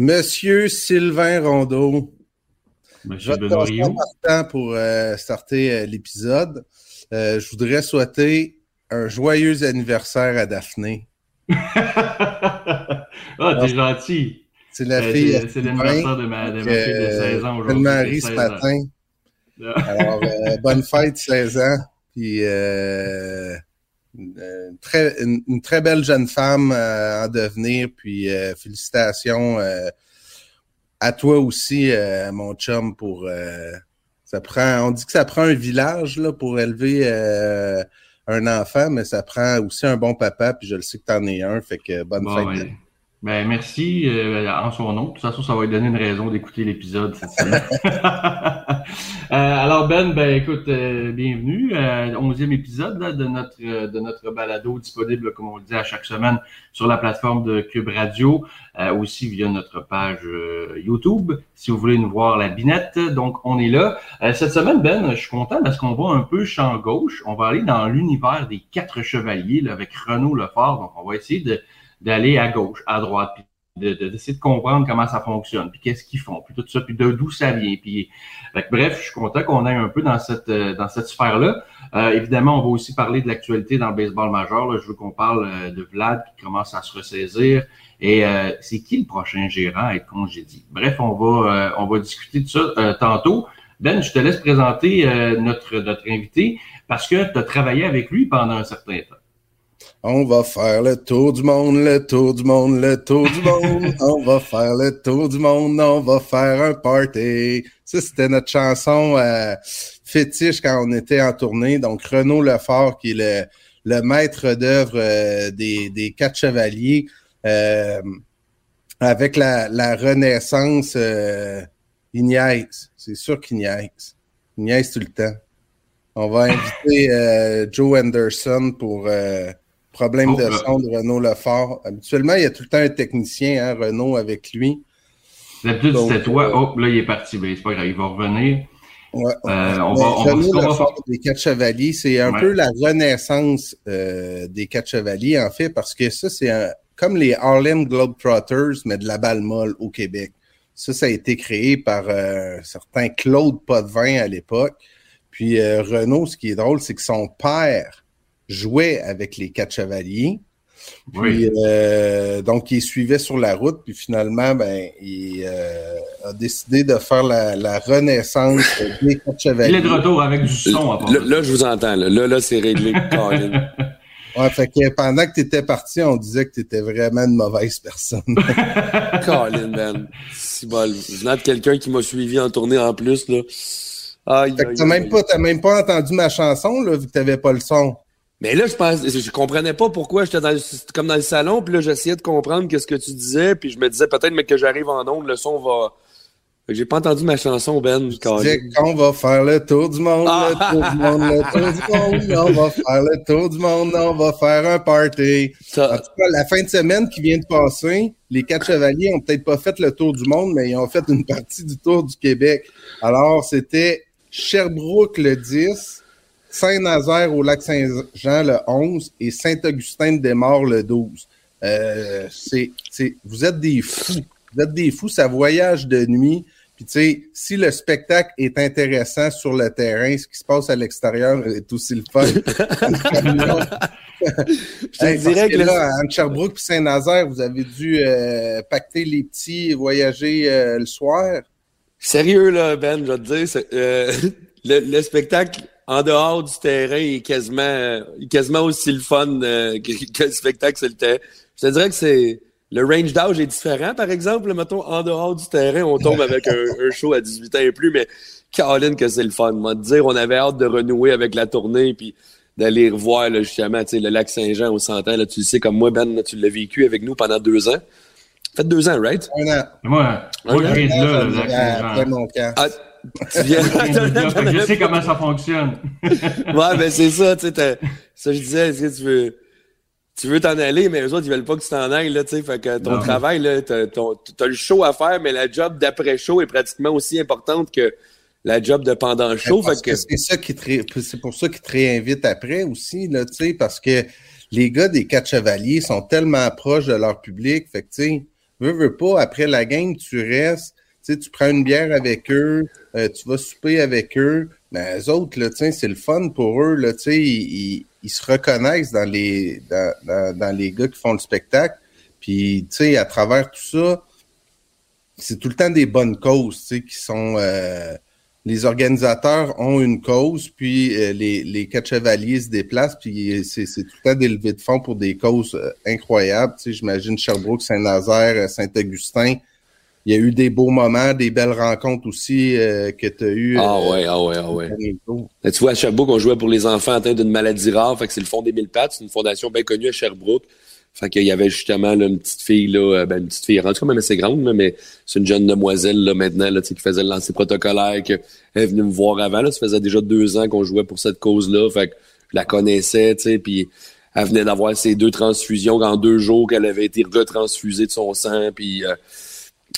Monsieur Sylvain Rondeau. Monsieur temps pour euh, starter euh, l'épisode. Euh, je voudrais souhaiter un joyeux anniversaire à Daphné. ah, t'es gentil. C'est la fille. C'est l'anniversaire de ma, de ma fille de 16 ans aujourd'hui. Marie ce matin. Alors, bonne fête, 16 ans. Puis une très, une, très belle jeune femme euh, en devenir. Puis euh, félicitations euh, à toi aussi, mon chum, pour ça prend. On dit que ça prend un village là, pour élever un enfant, mais ça prend aussi un bon papa, puis je le sais que tu en es un. Fait que bonne fête. Ben, merci euh, en son nom. De toute façon, ça va lui donner une raison d'écouter l'épisode euh, alors Ben, ben écoute, euh, bienvenue. Euh, onzième épisode de notre de notre balado disponible, comme on le dit, à chaque semaine sur la plateforme de Cube Radio, aussi via notre page YouTube, si vous voulez nous voir la binette. Donc, on est là. cette semaine, Ben, je suis content parce qu'on va un peu champ gauche. On va aller dans l'univers des quatre chevaliers là, avec Renaud Lefort. Donc, on va essayer de d'aller à gauche, à droite, puis d'essayer de, comprendre comment ça fonctionne, puis qu'est-ce qu'ils font, puis tout ça, puis d'où ça vient. Puis, bref, je suis content qu'on aille un peu dans cette euh, dans cette sphère-là. Euh, évidemment, on va aussi parler de l'actualité dans le baseball majeur. Là. Je veux qu'on parle euh, de Vlad qui commence à se ressaisir. Et c'est qui le prochain gérant à être congédié? Bref, on va on va discuter de ça tantôt. Ben, je te laisse présenter notre notre invité parce que tu as travaillé avec lui pendant un certain temps. On va faire le tour du monde, le tour du monde, le tour du monde. on va faire le tour du monde, on va faire un party. Ça, c'était notre chanson euh, fétiche quand on était en tournée. Donc, Renaud Lefort, qui est le, maître d'œuvre euh, des, des quatre chevaliers, euh, avec la, la Renaissance, euh, il niaise. C'est sûr qu'il niaise. Il niaise tout le temps. On va inviter Joe Anderson pour Problème de son de Renault Lefort. Habituellement, il y a tout le temps un technicien, hein, Renault, avec lui. D'habitude, c'était toi. Euh, oh, là, il est parti. Mais c'est pas grave, il va revenir. Ouais, euh, on va, on va, Lefort des quatre chevaliers, c'est un peu la renaissance euh, des quatre chevaliers, en fait, parce que ça, c'est comme les Harlem Globetrotters, mais de la balle molle au Québec. Ça, ça a été créé par un certain Claude Potvin à l'époque. Puis Renault, ce qui est drôle, c'est que son père jouait avec les quatre chevaliers. Puis, euh, donc, il suivait sur la route, puis finalement, ben, il euh, a décidé de faire la, renaissance des quatre chevaliers. Il est de retour avec du son. À là, là, je vous entends. Là, là, là c'est réglé. ouais, fait que pendant que tu étais parti, on disait que tu étais vraiment une mauvaise personne. Colin, Ben. Si bon, venant de quelqu'un qui m'a suivi en tournée en plus, là. Aïe, fait que t'as même, pas, même pas entendu ma chanson, là, vu que t'avais pas le son. Mais là, je pense, je comprenais pas pourquoi j'étais dans comme dans le salon, puis là, j'essayais de comprendre qu'est-ce que tu disais, puis je me disais peut-être, mais que j'arrive en onde, le son va. J'ai pas entendu ma chanson, Ben. Je disais qu'on va faire le tour du monde, le ah! tour du monde, le tour du monde, on va faire le tour du monde, on va faire un party. En tout cas, la fin de semaine qui vient de passer, les quatre chevaliers ont peut-être pas fait le tour du monde, mais ils ont fait une partie du tour du Québec. Alors, c'était Sherbrooke le 10, Saint-Nazaire au lac Saint-Jean le 11 et Saint-Augustin-de-Desmaures le 12. Euh, c'est, vous êtes des fous. Vous êtes des fous. Ça voyage de nuit. Puis, tu sais, si le spectacle est intéressant sur le terrain, ce qui se passe à l'extérieur est aussi le fun. Je te dirais que là, entre Sherbrooke et Saint-Nazaire, vous avez dû euh, pacter les petits et voyager euh, le soir. Sérieux, là, Ben, je vais te dire, euh, le, spectacle en dehors du terrain est quasiment, quasiment aussi le fun que, le spectacle sur le terrain. Je te dirais que c'est le range d'âge est différent, par exemple. Mettons, en dehors du terrain, on tombe avec un, show à 18 ans et plus, mais Caroline, que c'est le fun. Moi, de dire, on avait hâte de renouer avec la tournée, puis d'aller revoir là, justement le lac Saint-Jean au Centre. Là, tu le sais, comme moi, Ben, tu l'as vécu avec nous pendant deux ans. Fait deux ans, right? Un an. Moi, moi je viens de là, le lac Saint-Jean. Tu viens... je sais comment ça fonctionne. ouais, ben c'est ça, tu sais, ça je disais, est-ce que tu veux tu veux t'en aller, mais eux autres, ils veulent pas que tu t'en ailles, là, tu sais. Fait que ton travail, là, t'as, as le show à faire, mais la job d'après-show est pratiquement aussi importante que la job de pendant le show. Fait que... c'est ça qui c'est pour ça qu'ils te réinvitent après aussi, là, tu sais, parce que les gars des quatre chevaliers sont tellement proches de leur public. Fait que, tu sais, veux, veux pas, après la game, tu restes, tu sais, tu prends une bière avec eux, euh, tu vas souper avec eux. Mais eux autres, là, c'est le fun pour eux, là, sais, ils ils se reconnaissent dans les, dans, les gars qui font le spectacle. Puis, à travers tout ça, c'est tout le temps des bonnes causes, qui sont... Euh, les organisateurs ont une cause, puis euh, les, les quatre chevaliers se déplacent, puis c'est tout le temps des levées de fonds pour des causes incroyables. J'imagine Sherbrooke, Saint-Nazaire, Saint-Augustin il y a eu des beaux moments, des belles rencontres aussi euh, que tu as eues. Ah euh, ouais, ah ouais, ah ouais. tu vois, à Sherbrooke, on jouait pour les enfants atteints d'une maladie rare. Fait que c'est le Fond des Mille Pattes. C'est une fondation bien connue à Sherbrooke. Fait qu'il y avait justement là, une petite fille, là, euh, ben, une petite fille, en tout cas même assez grande, mais c'est une jeune demoiselle là, maintenant là, qui faisait le lancer protocolaire, qui est venue me voir avant. Là, ça faisait déjà deux ans qu'on jouait pour cette cause-là. Fait que je la connaissais, tu sais, puis elle venait d'avoir ses deux transfusions en deux jours qu'elle avait été retransfusée de son sang, puis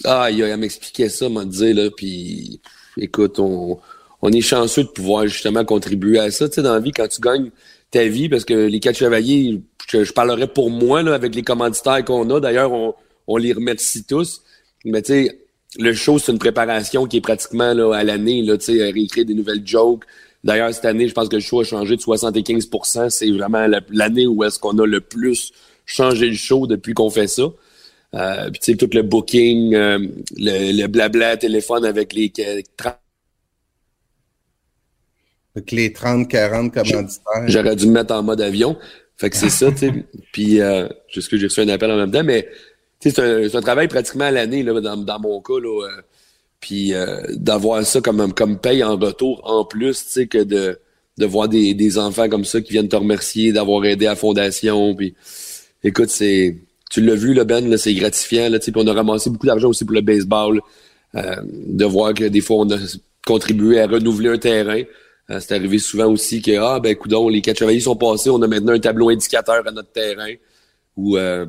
ah, il, m'expliquait ça, m'a dit, là, puis écoute, on, on est chanceux de pouvoir justement contribuer à ça, tu sais, dans la vie, quand tu gagnes ta vie, parce que les quatre chevaliers, je, parlerai pour moi, là, avec les commanditaires qu'on a, d'ailleurs, on, on les remercie tous, mais tu sais, le show, c'est une préparation qui est pratiquement là, à l'année, là, tu sais, réécrire des nouvelles jokes. D'ailleurs, cette année, je pense que le show a changé de 75 C'est vraiment l'année où est-ce qu'on a le plus changé le show depuis qu'on fait ça. Euh, puis tu sais, tout le booking, euh, le, blabla téléphone avec les 30... Avec les 30, 40 commanditaires. J'aurais dû me mettre en mode avion. Fait que c'est ça, tu sais. Puis, euh, juste que j'ai reçu un appel en même temps, mais tu sais, c'est un, travail pratiquement à l'année, là, dans, dans mon cas, là. Euh, puis d'avoir ça comme, comme paye en retour en plus, tu sais, que de, de voir des, des enfants comme ça qui viennent te remercier d'avoir aidé à la fondation. Puis, écoute, c'est tu l'as vu, le Ben, c'est gratifiant. Là, on a ramassé beaucoup d'argent aussi pour le baseball. Euh, de voir que des fois, on a contribué à renouveler un terrain. Euh, c'est arrivé souvent aussi que, ah, ben, coudon, les quatre chevaliers sont passés, on a maintenant un tableau indicateur à notre terrain. Ou euh,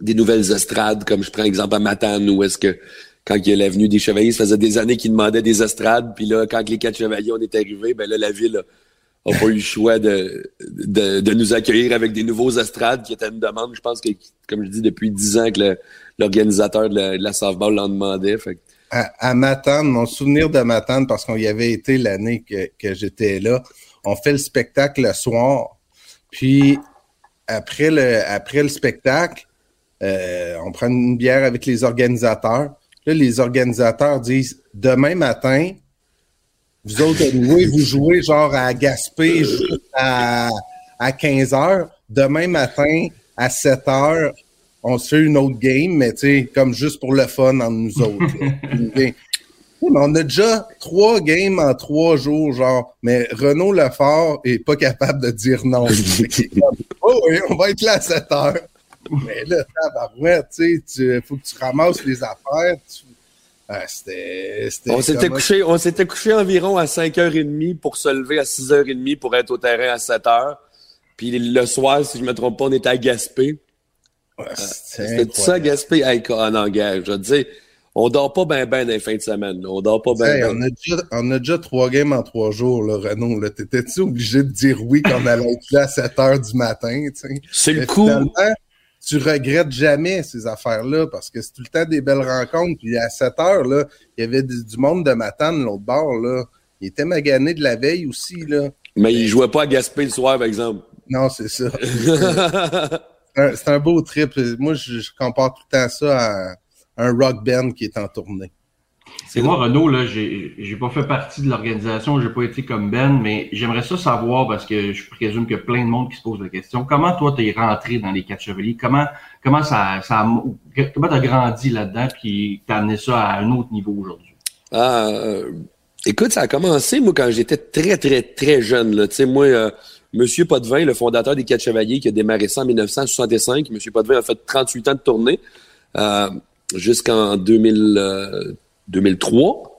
des nouvelles estrades, comme je prends exemple à Matane, où est-ce que quand il y a l'avenue des chevaliers, ça faisait des années qu'ils demandaient des estrades, puis là, quand les quatre chevaliers, on est arrivés, ben là, la ville a, n'a pas eu le choix de, de, nous accueillir avec des nouveaux estrades qui étaient une demande. Je pense que, comme je dis, depuis dix ans que l'organisateur de la, de la softball l'en demandait. À, à Matane, mon souvenir de Matane, parce qu'on y avait été l'année que, que j'étais là, on fait le spectacle le soir. Puis après le, après le spectacle, euh, on prend une bière avec les organisateurs. Là, les organisateurs disent demain matin, vous autres, vous jouez genre à Gaspé à, à 15 heures. Demain matin, à 7 heures, on se fait une autre game, mais tu sais, comme juste pour le fun entre nous autres. on a déjà trois games en trois jours, genre, mais Renaud Lefort est pas capable de dire non. oh oui, on va être là à 7 heures. Mais là, tu sais, il faut que tu ramasses les affaires, tu ah, on s'était couché, on s'était couché environ à 5h30 pour se lever à 6h30 pour être au terrain à 7h. Puis le soir, si je me trompe pas, on était à Gaspé. Ouais, euh, C'était tout ça à Gaspé? Hey, en engage. Je veux dire, on dort pas bien ben dans les fins de semaine. On dort pas bien ben. On, a déjà, on a déjà trois games en trois jours, là, Renaud. T'étais-tu obligé de dire oui quand on allait être là à 7 h du matin? C'est le coup. Tu regrettes jamais ces affaires-là parce que c'est tout le temps des belles rencontres. Puis à 7 heures, là, il y avait du, monde de Matane, l'autre bord, là. Il était magané de la veille aussi, là. Mais il jouait pas à Gaspé le soir, par exemple. Non, c'est ça. c'est un, beau trip. Moi, je, compare tout le temps ça à un rock band qui est en tournée. C'est moi, Renaud, là, j'ai pas fait partie de l'organisation, j'ai pas été comme Ben, mais j'aimerais ça savoir parce que je présume qu'il y a plein de monde qui se pose la question. Comment toi t'es rentré dans les quatre chevaliers? Comment comment ça, ça comment t'as grandi là-dedans puis t'as amené ça à un autre niveau aujourd'hui? Ah, euh, écoute, ça a commencé moi quand j'étais très très très jeune. Tu sais, moi. Euh, Monsieur Potvin, le fondateur des Quatre Chevaliers, qui a démarré ça en 1965. Monsieur Potvin a fait 38 ans de tournée euh, jusqu'en 2000, 2003.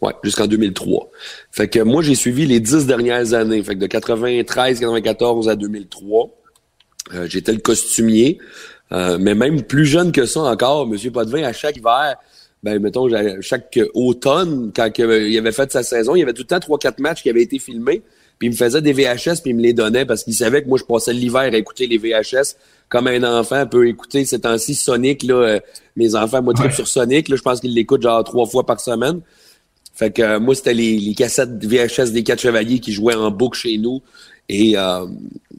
Ouais, jusqu'en 2003. Fait que moi, j'ai suivi les dix dernières années. Fait que de 93, 94 à 2003. Euh, j'étais le costumier. Euh, mais même plus jeune que ça encore, Monsieur Potvin, à chaque hiver, ben mettons, chaque automne, quand il avait fait sa saison, il y avait tout le temps trois, quatre matchs qui avaient été filmés. Puis il me faisait des VHS, puis il me les donnait parce qu'il savait que moi, je passais l'hiver à écouter les VHS comme un enfant peut écouter ces temps-ci Sonic. Là, euh, mes enfants, moi, trip sur Sonic. Là, je pense qu'ils l'écoutent genre trois fois par semaine. Fait que euh, moi, c'était les, les, cassettes VHS des Quatre Chevaliers qui jouaient en boucle chez nous. Et euh,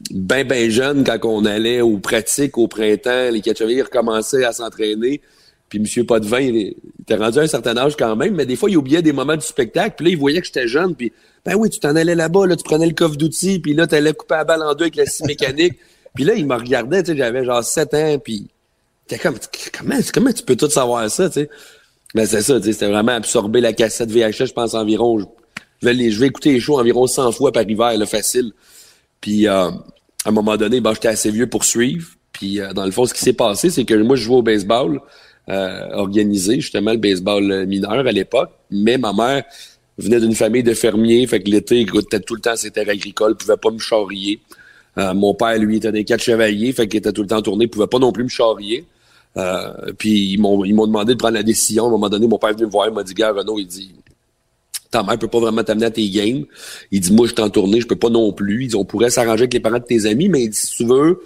ben, ben jeune, quand on allait aux pratiques au printemps, les Quatre Chevaliers recommençaient à s'entraîner. Puis M. Potvin, il était rendu à un certain âge quand même, mais des fois, il oubliait des moments du spectacle. Puis là, il voyait que j'étais jeune. Puis, ben oui, tu t'en allais là-bas, là, tu prenais le coffre d'outils, puis là, tu allais couper la balle en deux avec la scie mécanique. Puis là, il me regardait, tu sais, j'avais genre 7 ans, puis comment, comment tu peux tout savoir ça, tu sais? Ben, c'est ça, tu sais, c'était vraiment absorber la cassette VHS, je pense environ, je vais, écouter les shows environ 100 fois par hiver, là, facile. Puis, euh, à un moment donné, ben, j'étais assez vieux pour suivre. Puis, euh, dans le fond, ce qui s'est passé, c'est que moi, je jouais au baseball, euh, organisé, justement, le baseball mineur à l'époque. Mais ma mère venait d'une famille de fermiers, fait que l'été, tout le temps ses terres agricoles, pouvait pas me charrier. Euh, mon père, lui, était des quatre chevaliers, fait qu'il était tout le temps tourné, pouvait pas non plus me charrier. Euh, puis ils m'ont, ils m'ont demandé de prendre la décision. À un moment donné, mon père est venu me voir, il m'a dit, gars, Renaud, il dit, ta mère peut pas vraiment t'amener à tes games. Il dit, moi, je suis en tournée, je peux pas non plus. Il dit, on pourrait s'arranger avec les parents de tes amis, mais il dit, si tu veux,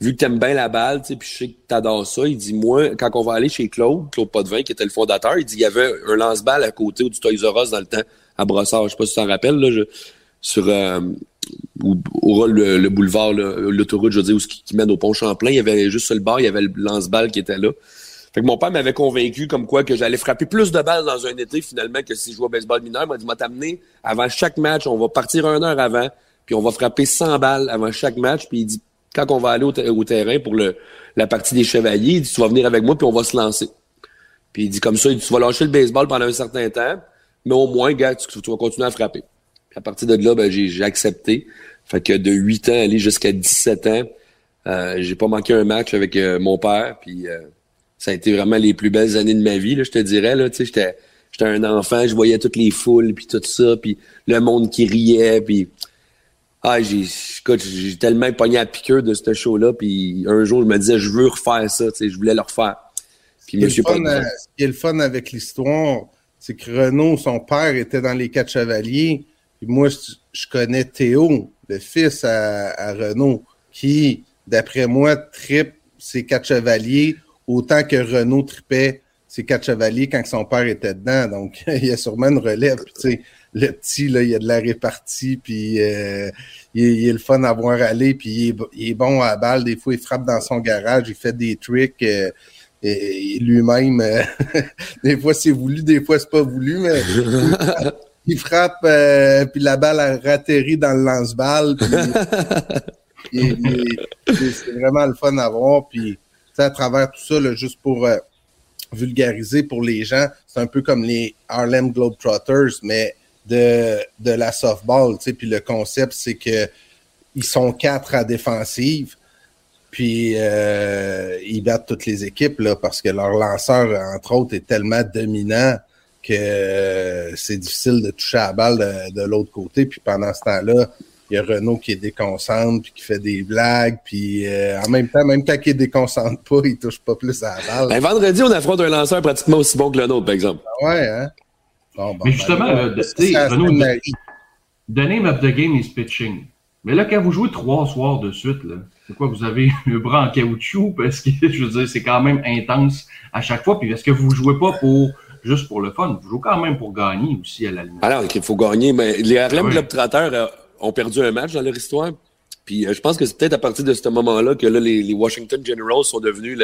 vu que t'aimes bien la balle, tu sais, puis je sais que t'adores ça, il dit, moi, quand on va aller chez Claude, Claude Potvin, qui était le fondateur, il dit, il y avait un lance-balle à côté du Toys R dans le temps, à Brossard. Je sais pas si tu t'en rappelles, là, je, sur, euh, ou, le, le, boulevard, l'autoroute, je veux dire, où, qui, qui, mène au pont Champlain, il y avait juste sur le bar, il y avait le lance-balle qui était là. Fait que mon père m'avait convaincu comme quoi que j'allais frapper plus de balles dans un été finalement que si je jouais au baseball mineur. Il m'a dit, m'a t'amener avant chaque match, on va partir une heure avant, puis on va frapper 100 balles avant chaque match. Puis il dit, quand on va aller au, terrain pour le, la partie des chevaliers, il dit, tu vas venir avec moi, puis on va se lancer. Puis il dit comme ça, il dit, tu vas lâcher le baseball pendant un certain temps, mais au moins, gars, tu vas continuer à frapper. Puis à partir de là, ben, j'ai accepté. Fait que de 8 ans aller jusqu'à 17 ans, euh, j'ai pas manqué un match avec euh, mon père. Puis euh, ça a été vraiment les plus belles années de ma vie, là, je te dirais. Là, j'étais, j'étais un enfant, je voyais toutes les foules, puis tout ça, puis le monde qui riait, puis... Ah, j'ai, j'ai tellement pogné à piqueur de ce show-là, puis un jour, je me disais, je veux refaire ça, je voulais le refaire. Puis Monsieur fun, ce qui est le fun avec l'histoire, c'est que Renaud, son père, était dans les Quatre Chevaliers, puis moi, je connais Théo, le fils à, Renault, qui, d'après moi, tripe ses quatre chevaliers autant que Renault tripait ses quatre chevaliers quand son père était dedans. Donc, il y a sûrement une relève. le petit, là, il y a de la répartie, puis euh, il, est le fun à voir aller, puis il est, bon à balle. Des fois, il frappe dans son garage, il fait des tricks. Euh, et, lui-même, euh, des fois c'est voulu, des fois c'est pas voulu, mais il frappe, euh, puis la balle a ratterri dans le lance-balle. c'est vraiment le fun à voir. Puis, à travers tout ça, juste pour euh, vulgariser pour les gens, c'est un peu comme les Harlem Globetrotters, mais de, de la softball. Puis le concept, c'est que ils sont quatre à défensive. Puis euh, ils battent toutes les équipes là, parce que leur lanceur, entre autres, est tellement dominant que euh, c'est difficile de toucher la balle de, l'autre côté. Puis pendant ce temps-là, il y a Renault qui est déconcentre, puis qui fait des blagues, puis euh, en même temps, même quand il est déconcentre pas, il touche pas plus à la balle. Ben, vendredi, on affronte un lanceur pratiquement aussi bon que le nôtre, par exemple. Ah ouais, hein? Bon, Mais justement, ben, Renault, the name of the game is pitching. Mais là, quand vous jouez trois soirs de suite, là, quoi, vous avez le bras en caoutchouc? Parce que, je veux dire, c'est quand même intense à chaque fois. Puis est-ce que vous jouez pas pour juste pour le fun? Vous jouez quand même pour gagner aussi à la limite. Alors, il faut gagner. Mais les Harlem ah Globetrotters euh, ont perdu un match dans leur histoire. Puis euh, je pense que c'est peut-être à partir de ce moment-là que là, les, Washington Generals sont devenus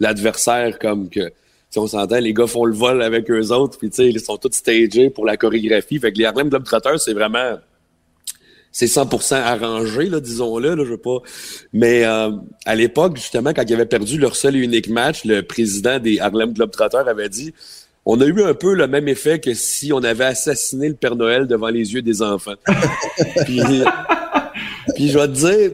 l'adversaire comme que si on s'entend, les gars font le vol avec eux autres, puis ils sont tous stagés pour la chorégraphie. Fait que les Harlem Globetrotters, c'est vraiment c'est 100% arrangé, là, disons-le, là, je veux pas. Mais euh, à l'époque, justement, quand ils avaient perdu leur seul et unique match, le président des Harlem Globetrotters avait dit on a eu un peu le même effet que si on avait assassiné le Père Noël devant les yeux des enfants. puis, puis, je vais te dire,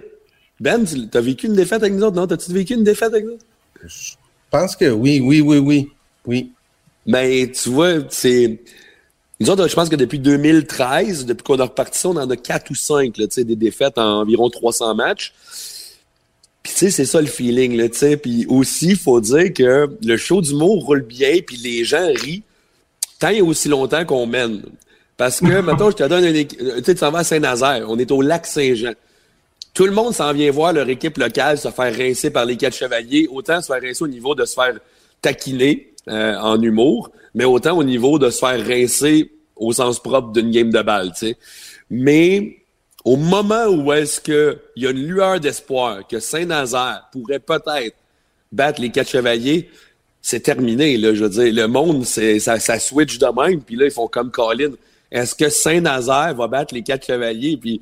Ben, tu as vécu une défaite avec nous autres, non? T'as-tu vécu une défaite avec nous? Je pense que oui, oui, oui, oui. Oui. Mais tu vois, c'est. Nous autres, je pense que depuis 2013, depuis qu'on a reparti ça, on en a quatre ou cinq, là, des défaites en environ 300 matchs. Puis tu sais, c'est ça le feeling, là, tu sais. Puis aussi, il faut dire que le show d'humour roule bien, puis les gens rient tant et aussi longtemps qu'on mène. Parce que, mettons, je te donne une équipe, tu sais, tu s'en vas à Saint-Nazaire, on est au lac Saint-Jean. Tout le monde s'en vient voir leur équipe locale se faire rincer par les quatre chevaliers, autant se faire rincer au niveau de se faire taquiner euh, en humour, mais autant au niveau de se faire rincer au sens propre d'une game de balle, tu sais. Mais au moment où est-ce qu'il y a une lueur d'espoir que Saint-Nazaire pourrait peut-être battre les quatre chevaliers, c'est terminé, là, je veux dire. Le monde, c'est, ça, ça switch de même, puis là, ils font comme Colin. Est-ce que Saint-Nazaire va battre les quatre chevaliers? Puis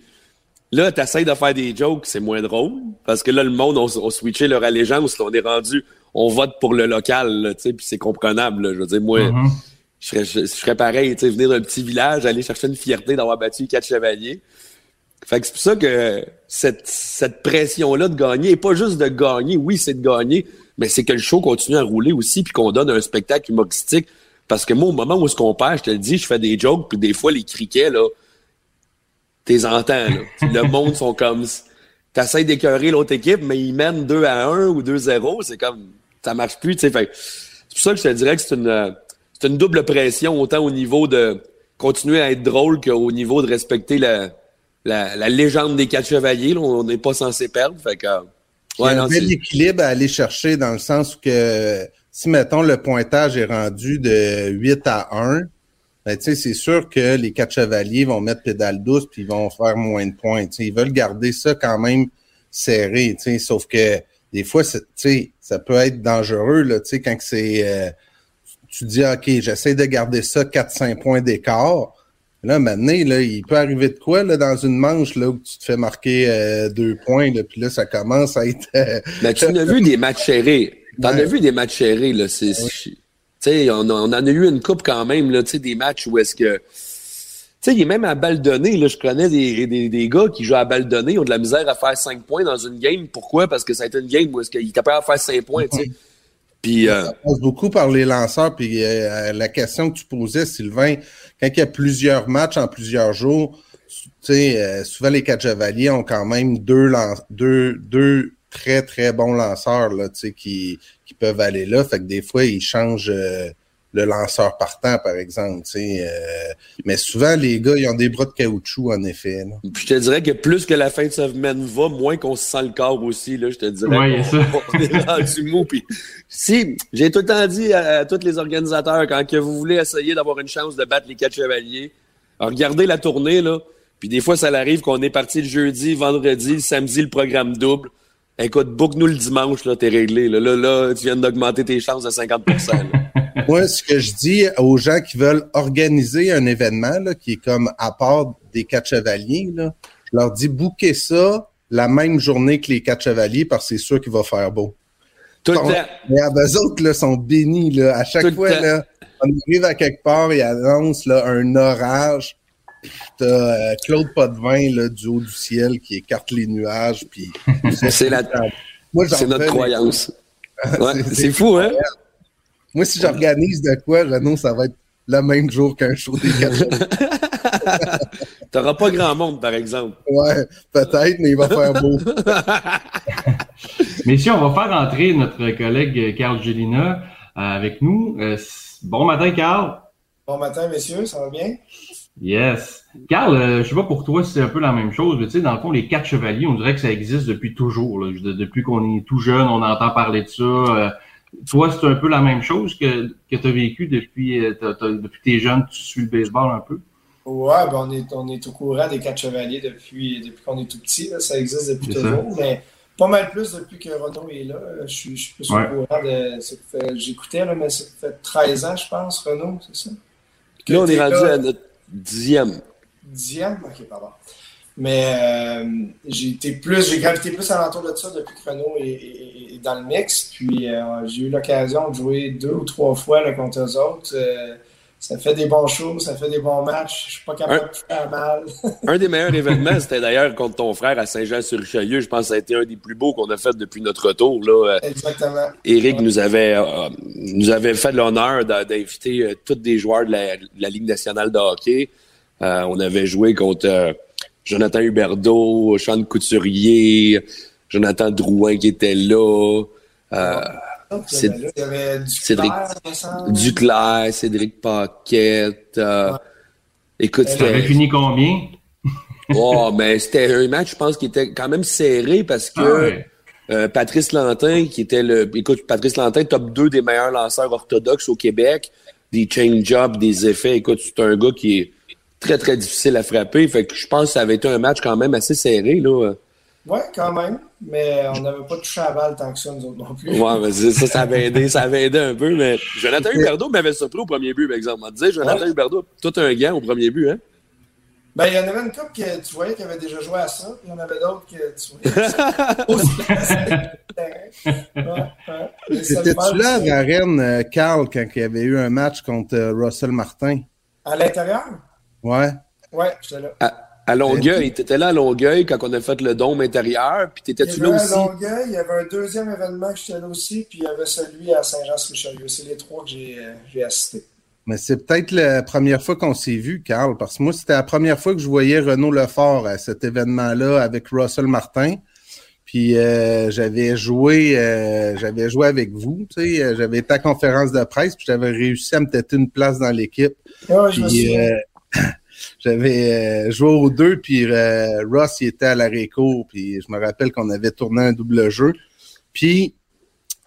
là, tu essaies de faire des jokes, c'est moins drôle, parce que là, le monde a, switché leur allégeance, on est rendu, on vote pour le local, tu sais, puis c'est comprenable, je veux dire, moi... Mm-hmm. Je serais, je, serais pareil, tu sais, venir d'un petit village, aller chercher une fierté d'avoir battu les quatre chevaliers. Fait que c'est pour ça que cette, cette pression-là de gagner, et pas juste de gagner, oui, c'est de gagner, mais c'est que le show continue à rouler aussi, puis qu'on donne un spectacle humoristique. Parce que moi, au moment où ce qu'on perd, je te le dis, je fais des jokes, puis des fois, les criquets, là, t'es entends, là. le monde sont comme... T'essayes d'écœurer l'autre équipe, mais ils mènent 2 à 1 ou 2-0, c'est comme... Ça marche plus, tu sais. Fait c'est pour ça que je te dirais que c'est une, c'est une double pression, autant au niveau de continuer à être drôle qu'au niveau de respecter la la, légende des quatre chevaliers. on n'est pas censé perdre. Fait que, Il y a un bel équilibre à aller chercher dans le sens que si, mettons, le pointage est rendu de 8 à 1, ben, c'est sûr que les quatre chevaliers vont mettre pédale douce puis ils vont faire moins de points. Ils veulent garder ça quand même serré. Sauf que des fois, ça peut être dangereux là, quand c'est. Euh, tu dis OK, j'essaie de garder ça 4-5 points d'écart. Là, maintenant, là, il peut arriver de quoi là, dans une manche là, où tu te fais marquer euh, deux points, là, puis là, ça commence à être. Euh, Mais tu en as vu des matchs serrés. Tu en as vu des matchs serrés, là. C'est, Tu sais, on, on, en a eu une coupe quand même, là, tu des matchs où est-ce que. Tu sais, il est même à balle donnée. Là, je connais des, des, des, gars qui jouent à balle donnée, ont de la misère à faire cinq points dans une game. Pourquoi? Parce que ça a été une game où est-ce qu'il était prêt à faire cinq points, tu sais. Puis, euh... Ça passe beaucoup par les lanceurs. Puis euh, la question que tu posais, Sylvain, quand il y a plusieurs matchs en plusieurs jours, tu sais, euh, souvent les quatre chevaliers ont quand même deux, très, très bons lanceurs là, qui, qui peuvent aller là. Fait que des fois, ils changent euh, le lanceur partant, par exemple. Tu sais, euh, mais souvent, les gars, ils ont des bras de caoutchouc, en effet. Là. Puis je te dirais que plus que la fin de semaine va, moins qu'on se sent le corps aussi. Là, je te dirais ouais, ça. on est rendu mou. Puis, si, j'ai tout le temps dit à, tous les organisateurs, quand que vous voulez essayer d'avoir une chance de battre les quatre chevaliers, regardez la tournée, là. Puis des fois, ça arrive qu'on est parti le jeudi, vendredi, le samedi, le programme double. Écoute, book-nous le dimanche, là, t'es réglé. Là, là, là, tu viens d'augmenter tes chances de 50% Moi, ce que je dis aux gens qui veulent organiser un événement là, qui est comme à part des quatre chevaliers, là, je leur dis bouquez ça la même journée que les quatre chevaliers parce que c'est sûr qu'il va faire beau. Tout le temps. Mais eux autres là, sont bénis. Là. À chaque fois, là, on arrive à quelque part et annonce là, un orage. T'as euh, Claude Potvin là, du haut du ciel qui écarte les nuages. Puis, c'est la... c'est notre croyance. c'est fou, hein? Moi, si j'organise de quoi, Renaud, ça va être le même jour qu'un show des quatre. T'auras pas grand monde, par exemple. Ouais, peut-être, mais il va faire beau. Messieurs, on va faire entrer notre collègue Carl Gelina euh, avec nous. Euh, bon matin, Carl. Bon matin, messieurs, ça va bien? Yes. Carl, euh, je sais pas pour toi si c'est un peu la même chose, mais tu sais, dans le fond, les quatre chevaliers, on dirait que ça existe depuis toujours. Là. Depuis qu'on est tout jeune, on entend parler de ça. Euh, toi, c'est un peu la même chose que, que tu as vécu depuis, euh, depuis tes jeunes, tu suis le baseball un peu? Ouais, ben on, est, on est au courant des quatre chevaliers depuis, depuis qu'on est tout petit. Ça existe depuis toujours, mais pas mal plus depuis que Renaud est là. Je suis, je suis plus au courant de. J'écoutais, mais ça fait 13 ans, je pense, Renaud, c'est ça? là, on est rendu à notre dixième. Dixième? Ok, pardon. Mais euh, j'ai été plus, j'ai gravité plus alentour de ça depuis que Renault est, dans le mix. Puis euh, j'ai eu l'occasion de jouer deux ou trois fois là, contre eux autres. Euh, ça fait des bons shows, ça fait des bons matchs. Je suis pas capable de faire mal. un des meilleurs événements, c'était d'ailleurs contre ton frère à Saint-Jean-sur-Richelieu. Je pense que ça a été un des plus beaux qu'on a fait depuis notre retour. Là. Exactement. Éric nous, avait, nous avait fait l'honneur d'inviter tous des joueurs de la, de la, Ligue nationale de hockey. on avait joué contre Jonathan Huberdeau, Sean Couturier, Jonathan Drouin qui était là. Euh, il y avait Cédric Duclair, Cédric Paquette. Euh, écoute, c'était. fini combien? oh, mais c'était un match, je pense, qui était quand même serré parce que ah euh, Patrice Lantin, qui était le. Écoute, Patrice Lantin, top 2 des meilleurs lanceurs orthodoxes au Québec, des change-ups, des effets. Écoute, c'est un gars qui est très, très difficile à frapper. Fait que je pense que ça avait été un match quand même assez serré. Là. Oui, quand même. Mais on n'avait pas touché à balle tant que ça, nous autres non plus. Oui, mais ça, ça avait aidé, ça avait aidé un peu. Mais Jonathan Huberdeau m'avait surpris au premier but, par exemple. On disait, Jonathan ouais. Huberdeau, toi, un gant au premier but, hein? Ben, il y en avait une couple que tu voyais qui avait déjà joué à ça, puis il y en avait d'autres que tu voyais. C'était-tu là à Rennes, euh, Carl, quand il y avait eu un match contre euh, Russell Martin? À l'intérieur? Ouais. Ouais, j'étais là. À, Longueuil, tu étais là à Longueuil quand on a fait le dôme intérieur, puis t'étais-tu là aussi? À Longueuil, il y avait un deuxième événement que j'étais là aussi, puis il y avait celui à Saint-Jean-sur-Richelieu. C'est les trois que j'ai euh, assisté. Mais c'est peut-être la première fois qu'on s'est vu, Carl, parce que moi, c'était la première fois que je voyais Renaud Lefort à cet événement-là avec Russell Martin. Puis euh, j'avais joué, euh, j'avais joué avec vous, tu sais, j'avais été à conférence de presse, puis j'avais réussi à me têter une place dans l'équipe. Me j'avais euh, joué aux deux, puis euh, Ross il était à la réco, puis je me rappelle qu'on avait tourné un double jeu. Puis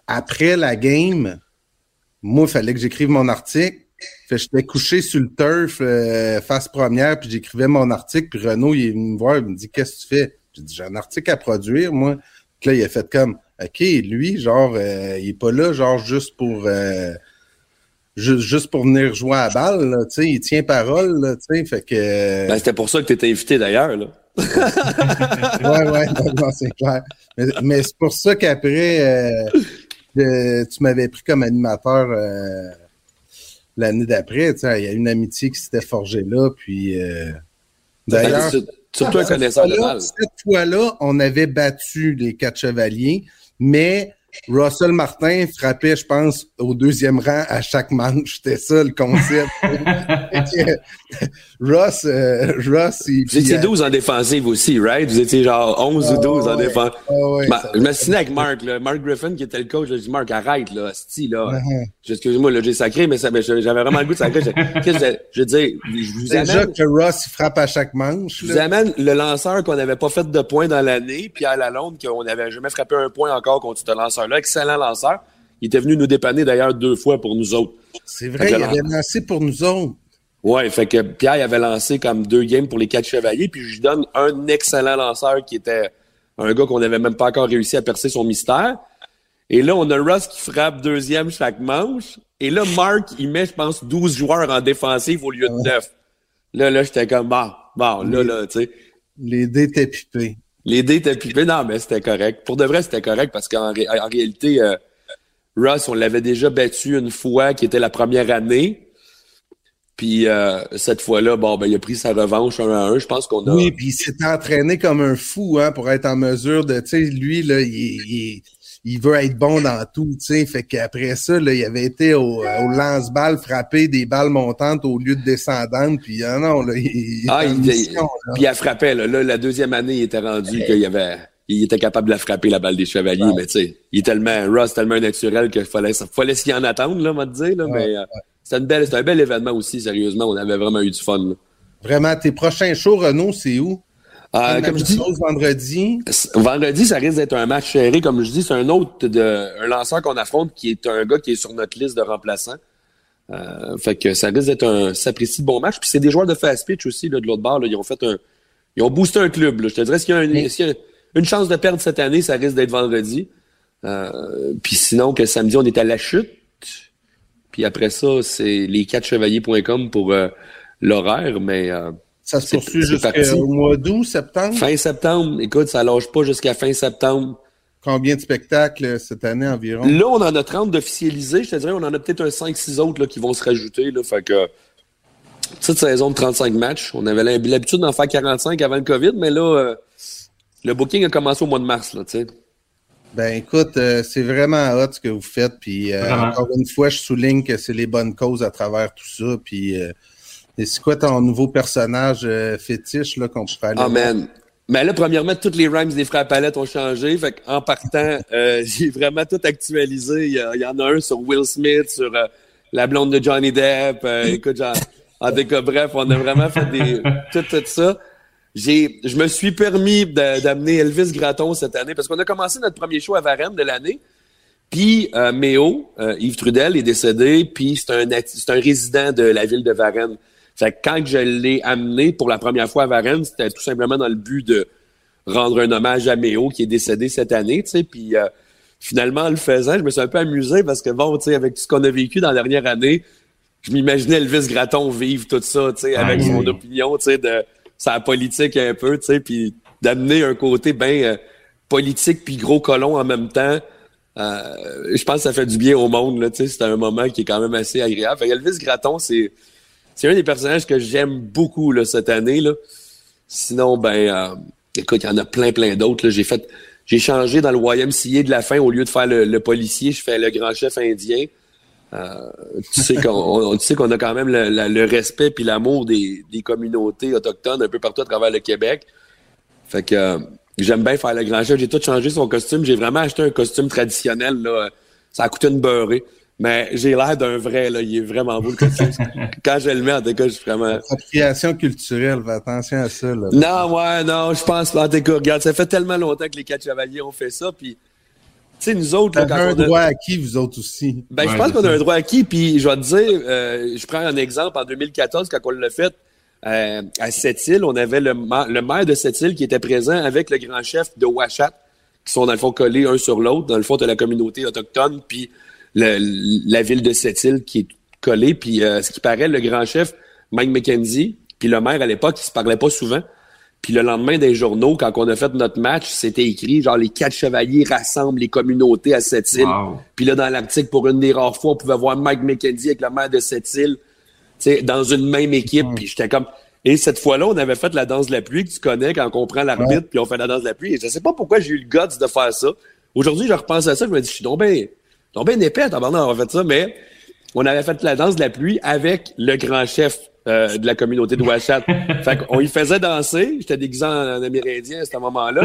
après la game, moi, il fallait que j'écrive mon article. Fait j'étais couché sur le turf euh, face première, puis j'écrivais mon article, puis Renaud, il est venu me voir, il me dit Qu'est-ce que tu fais? J'ai dit, j'ai un article à produire, moi. Puis là, il a fait comme OK, lui, genre, il est pas là, genre, juste pour juste, pour venir jouer à la balle, tu sais, il tient parole, tu sais, fait que... Ben, c'était pour ça que tu étais invité d'ailleurs, là. ouais, ouais, c'est clair. Mais, c'est pour ça qu'après, euh, tu m'avais pris comme animateur euh, l'année d'après, tu sais, il y a une amitié qui s'était forgée là, puis... Euh, d'ailleurs... Surtout un connaisseur de balle. Cette fois-là, on avait battu les quatre chevaliers, mais Russell Martin frappait, je pense, au deuxième rang à chaque manche. C'était ça le concept. Ross, euh, Ross, il, Vous étiez 12 en défensive aussi, right? Vous étiez genre 11 ou 12 en défense. je me suis avec Mark, là. Mark Griffin, qui était le coach. J'ai dit, Mark, arrête, là, sti, là. Uh-huh. Excuse-moi, là, j'ai sacré, mais, j'avais vraiment le goût de sacrer. Je, je veux dire, je vous amène. Déjà que Ross, il frappe à chaque manche. Je vous amène le lanceur qu'on n'avait pas fait de points dans l'année, puis à la Lalonde, qu'on n'avait jamais frappé un point encore contre ce lanceur-là. Excellent lanceur. Il était venu nous dépanner d'ailleurs deux fois pour nous autres. C'est vrai, il avait lancé pour nous autres. Ouais, fait que Pierre avait lancé comme deux games pour les quatre chevaliers, puis je lui donne un excellent lanceur qui était un gars qu'on n'avait même pas encore réussi à percer son mystère. Et là, on a Russ qui frappe deuxième chaque manche. Et là, Mark, il met, je pense, 12 joueurs en défensive au lieu de 9. Là, là, j'étais comme, bon, bon, là, là, tu sais. Les dés étaient pipés. Les dés étaient pipés, non, mais c'était correct. Pour de vrai, c'était correct parce qu'en en réalité, euh, Russ, on l'avait déjà battu une fois, qui était la première année. Puis euh, cette fois-là, bon, ben, il a pris sa revanche un à un. Je pense qu'on a. Oui, puis il s'est entraîné comme un fou hein, pour être en mesure de. Tu sais, lui, là, il, il, veut être bon dans tout. Tu sais, fait qu'après ça, là, il avait été au, au lance-balles frapper des balles montantes au lieu de descendantes. Puis ah non, là, il. Ah, il, puis il a frappé. Là, là, la deuxième année, il était rendu qu'il avait il était capable de la frapper, la balle des chevaliers, mais tu sais, il est tellement, Ross, tellement naturel qu'il fallait, fallait s'y en attendre, là, on va te dire, là, mais euh, c'est un bel événement aussi, sérieusement. On avait vraiment eu du fun. Vraiment, tes prochains shows, Renaud, c'est où? Euh, comme je dis, vendredi. Vendredi, ça risque d'être un match serré. Comme je dis, c'est un autre de, un lanceur qu'on affronte qui est un gars qui est sur notre liste de remplaçants. Euh, fait que ça risque d'être un sapristi de bon match. Puis c'est des joueurs de fast pitch aussi là, de l'autre bord. Là, ils ont fait un, ils ont boosté un club. Là. Je te dirais, s'il y, a, a une chance de perdre cette année, ça risque d'être vendredi. Euh, puis sinon, que samedi, on est à la chute. Puis après ça, c'est les 4 chevaliers.com pour euh, l'horaire, mais euh, ça se poursuit jusqu'au mois d'août, septembre? Fin septembre. Écoute, ça lâche pas jusqu'à fin septembre. Combien de spectacles cette année environ? Là, on en a 30 d'officialisés. Je te dirais, on en a peut-être un 5-6 autres là, qui vont se rajouter. Là, fait que cette saison de 35 matchs. On avait l'habitude d'en faire 45 avant le COVID, mais là, euh, le booking a commencé au mois de mars. Là, ben écoute, euh, c'est vraiment hot ce que vous faites. Puis euh, encore une fois, je souligne que c'est les bonnes causes à travers tout ça. Puis et c'est quoi ton nouveau personnage euh, fétiche là, qu'on pourrait aller Ah, man. Mais là, premièrement, toutes les rhymes des frères Palette ont changé. Fait en partant, euh, j'ai vraiment tout actualisé. Il y, en a un sur Will Smith, sur euh, la blonde de Johnny Depp. écoute, genre, en tout bref, on a vraiment fait des, tout, tout ça. J'ai, je me suis permis d'amener Elvis Gratton cette année parce qu'on a commencé notre premier show à Varennes de l'année. Puis Méo, Yves Trudel est décédé, puis c'est un, c'est un résident de la ville de Varennes. Fait que quand je l'ai amené pour la première fois à Varennes, c'était tout simplement dans le but de rendre un hommage à Méo qui est décédé cette année, tu sais, puis euh, finalement, en le faisant, je me suis un peu amusé parce que bon, tu sais, avec tout ce qu'on a vécu dans la dernière année, je m'imaginais Elvis Gratton vivre tout ça, tu sais, avec son opinion, tu sais, de sa politique un peu, tu sais, puis d'amener un côté bien euh, politique puis gros colon en même temps. Euh, je pense que ça fait du bien au monde, là, tu sais, c'est un moment qui est quand même assez agréable. Fait Elvis Gratton, c'est c'est un des personnages que j'aime beaucoup là, cette année. Là. Sinon, ben, euh, écoute, il y en a plein, plein d'autres. J'ai fait, j'ai changé dans le YMCA de la fin au lieu de faire le, policier, je fais le grand chef indien. Euh, tu sais qu'on tu sais qu'on a quand même le, respect puis l'amour des, des, communautés autochtones un peu partout à travers le Québec. Fait que euh, j'aime bien faire le grand chef. J'ai tout changé son costume. J'ai vraiment acheté un costume traditionnel. Là. Ça a coûté une beurrée. Mais j'ai l'air d'un vrai, là. Il est vraiment beau, le costume. Quand je le mets, en tout cas, je suis vraiment. Appropriation culturelle, fais attention à ça, là. Non, ouais, non, je pense pas. En tout cas, regarde, ça fait tellement longtemps que les quatre chevaliers ont fait ça, puis. Tu sais, nous autres, là, quand un droit acquis, vous autres aussi. Ben, je pense qu'on a un droit acquis, puis je vais te dire, euh, je prends un exemple, en 2014, quand on l'a fait euh, à Sept-Îles, on avait le, le maire de Sept-Îles qui était présent avec le grand chef de Ouachat, qui sont dans le fond collés un sur l'autre, dans le fond de la communauté autochtone, puis la ville de Sept-Îles qui est collée. Puis euh, ce qui paraît, le grand chef, Mike McKenzie, puis le maire à l'époque, ils se parlaient pas souvent. Puis le lendemain des journaux, quand on a fait notre match, c'était écrit genre les quatre chevaliers rassemblent les communautés à Sept-Îles. Puis là, dans l'article, pour une des rares fois, on pouvait voir Mike McKenzie avec le maire de Sept-Îles dans une même équipe. Puis j'étais comme. Et cette fois-là, on avait fait la danse de la pluie que tu connais quand on prend l'arbitre, puis on fait la danse de la pluie. Et je sais pas pourquoi j'ai eu le guts de faire ça. Aujourd'hui, je repense à ça, je me dis, je suis donc bien donc, bien épais, on a fait ça, mais on avait fait la danse de la pluie avec le grand chef euh, de la communauté de Ouachat. fait qu'on y faisait danser. J'étais déguisé en Amérindien à ce moment-là.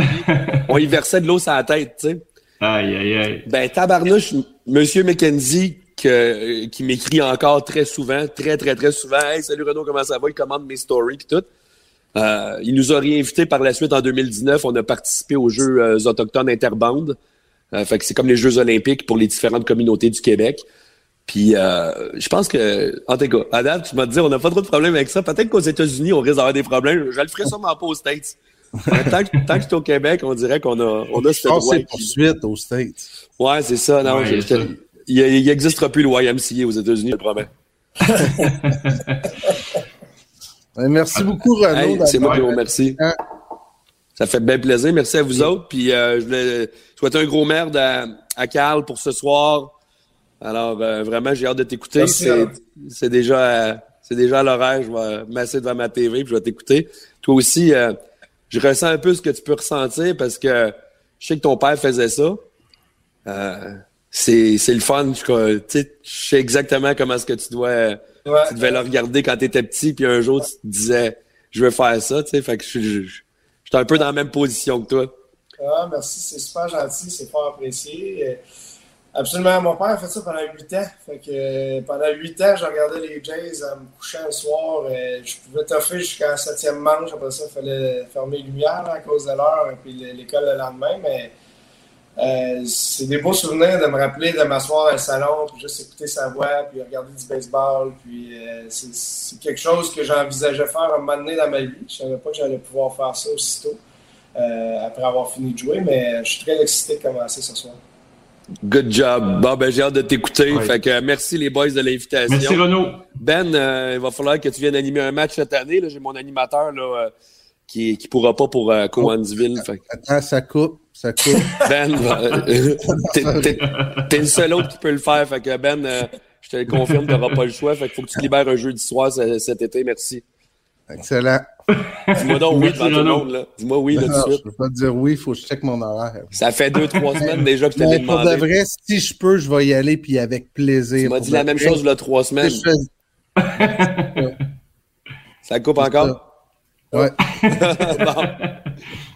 on y versait de l'eau sur la tête, tu sais. Aïe, aïe, aïe. Ben, tabarnouche, Monsieur McKenzie, que, qui m'écrit encore très souvent, très, très, très souvent. Hey, salut Renaud, comment ça va? Il commande mes stories et tout. Euh, il nous a réinvités par la suite en 2019. On a participé aux Jeux euh, autochtones interbandes. Euh, fait que c'est comme les Jeux olympiques pour les différentes communautés du Québec. Puis euh, je pense que, en tout cas, Adam, tu m'as dit, on n'a pas trop de problèmes avec ça. Peut-être qu'aux États-Unis, on risque d'avoir des problèmes. Je le ferai sûrement pas aux States. tant que, tant que c'est au Québec, on dirait qu'on a, on a ce droit. Qui... poursuite aux States. Ouais, c'est ça. Non, il n'existera plus le YMCA aux États-Unis, je le promets. merci beaucoup, Renaud. c'est moi qui vous remercie. Ça fait bien plaisir. Merci à vous autres. Puis euh, je voulais souhaiter un gros merde à, à Carl pour ce soir. Alors euh, vraiment, j'ai hâte de t'écouter. C'est déjà c'est déjà à l'horaire. Je vais masser devant ma TV puis je vais t'écouter. Toi aussi, euh, je ressens un peu ce que tu peux ressentir parce que je sais que ton père faisait ça. c'est le fun. Je, je sais exactement comment est-ce que tu dois tu devais le regarder quand tu étais petit puis un jour tu te disais je veux faire ça. Tu sais, fait que je J'étais un peu dans la même position que toi. Ah, merci, c'est super gentil, c'est fort apprécié. Absolument. Mon père a fait ça pendant huit ans. Euh, pendant huit ans, je regardais les Jays en me couchant le soir. Euh, je pouvais toffer jusqu'à la septième manche. Après ça, il fallait fermer les lumières à cause de l'heure et puis l'école le lendemain. Mais euh, c'est des beaux souvenirs de me rappeler de m'asseoir dans le salon, puis juste écouter sa voix, puis regarder du baseball. Puis c'est quelque chose que j'envisageais faire un moment donné dans ma vie. Je savais pas que j'allais pouvoir faire ça aussitôt après avoir fini de jouer, mais je suis très excité de commencer ce soir. Good job. Bon, ben, j'ai hâte de t'écouter. Fait que merci les boys de l'invitation. Merci Renaud. Ben, euh, il va falloir que tu viennes animer un match cette année. J'ai mon animateur là, euh, qui ne pourra pas pour euh, Coansville. Fait. Attends, ça coupe. Ça coupe. Ben, t'es, le seul autre qui peut le faire. Fait que Ben, je te confirme, tu n'auras pas le choix. Fait qu'il faut que tu libères un jeudi soir cet été. Merci. Excellent. Dis-moi donc oui devant tout le monde. Là. Dis-moi oui là, tout de suite. Je peux pas te dire oui, il faut que je check mon horaire. Ça fait deux, trois semaines déjà que je t'avais demandé. Pour de vrai, si je peux, je vais y aller puis avec plaisir. Tu m'as dit la même chose là trois semaines. Ça coupe encore? Ouais. bon.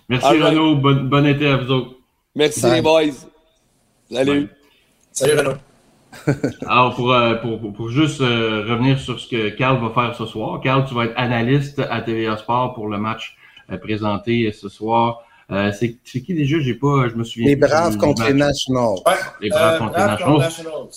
Merci Renaud. Bon, été à vous autres. Merci les boys. Salut. Salut Renaud. Alors, pour, euh, pour, pour, juste euh, revenir sur ce que Carl va faire ce soir. Carl, tu vas être analyste à TVA Sport pour le match euh, présenté ce soir. c'est qui déjà? J'ai pas, je me souviens. Les Braves contre les Nationals. les Braves contre les Nationals.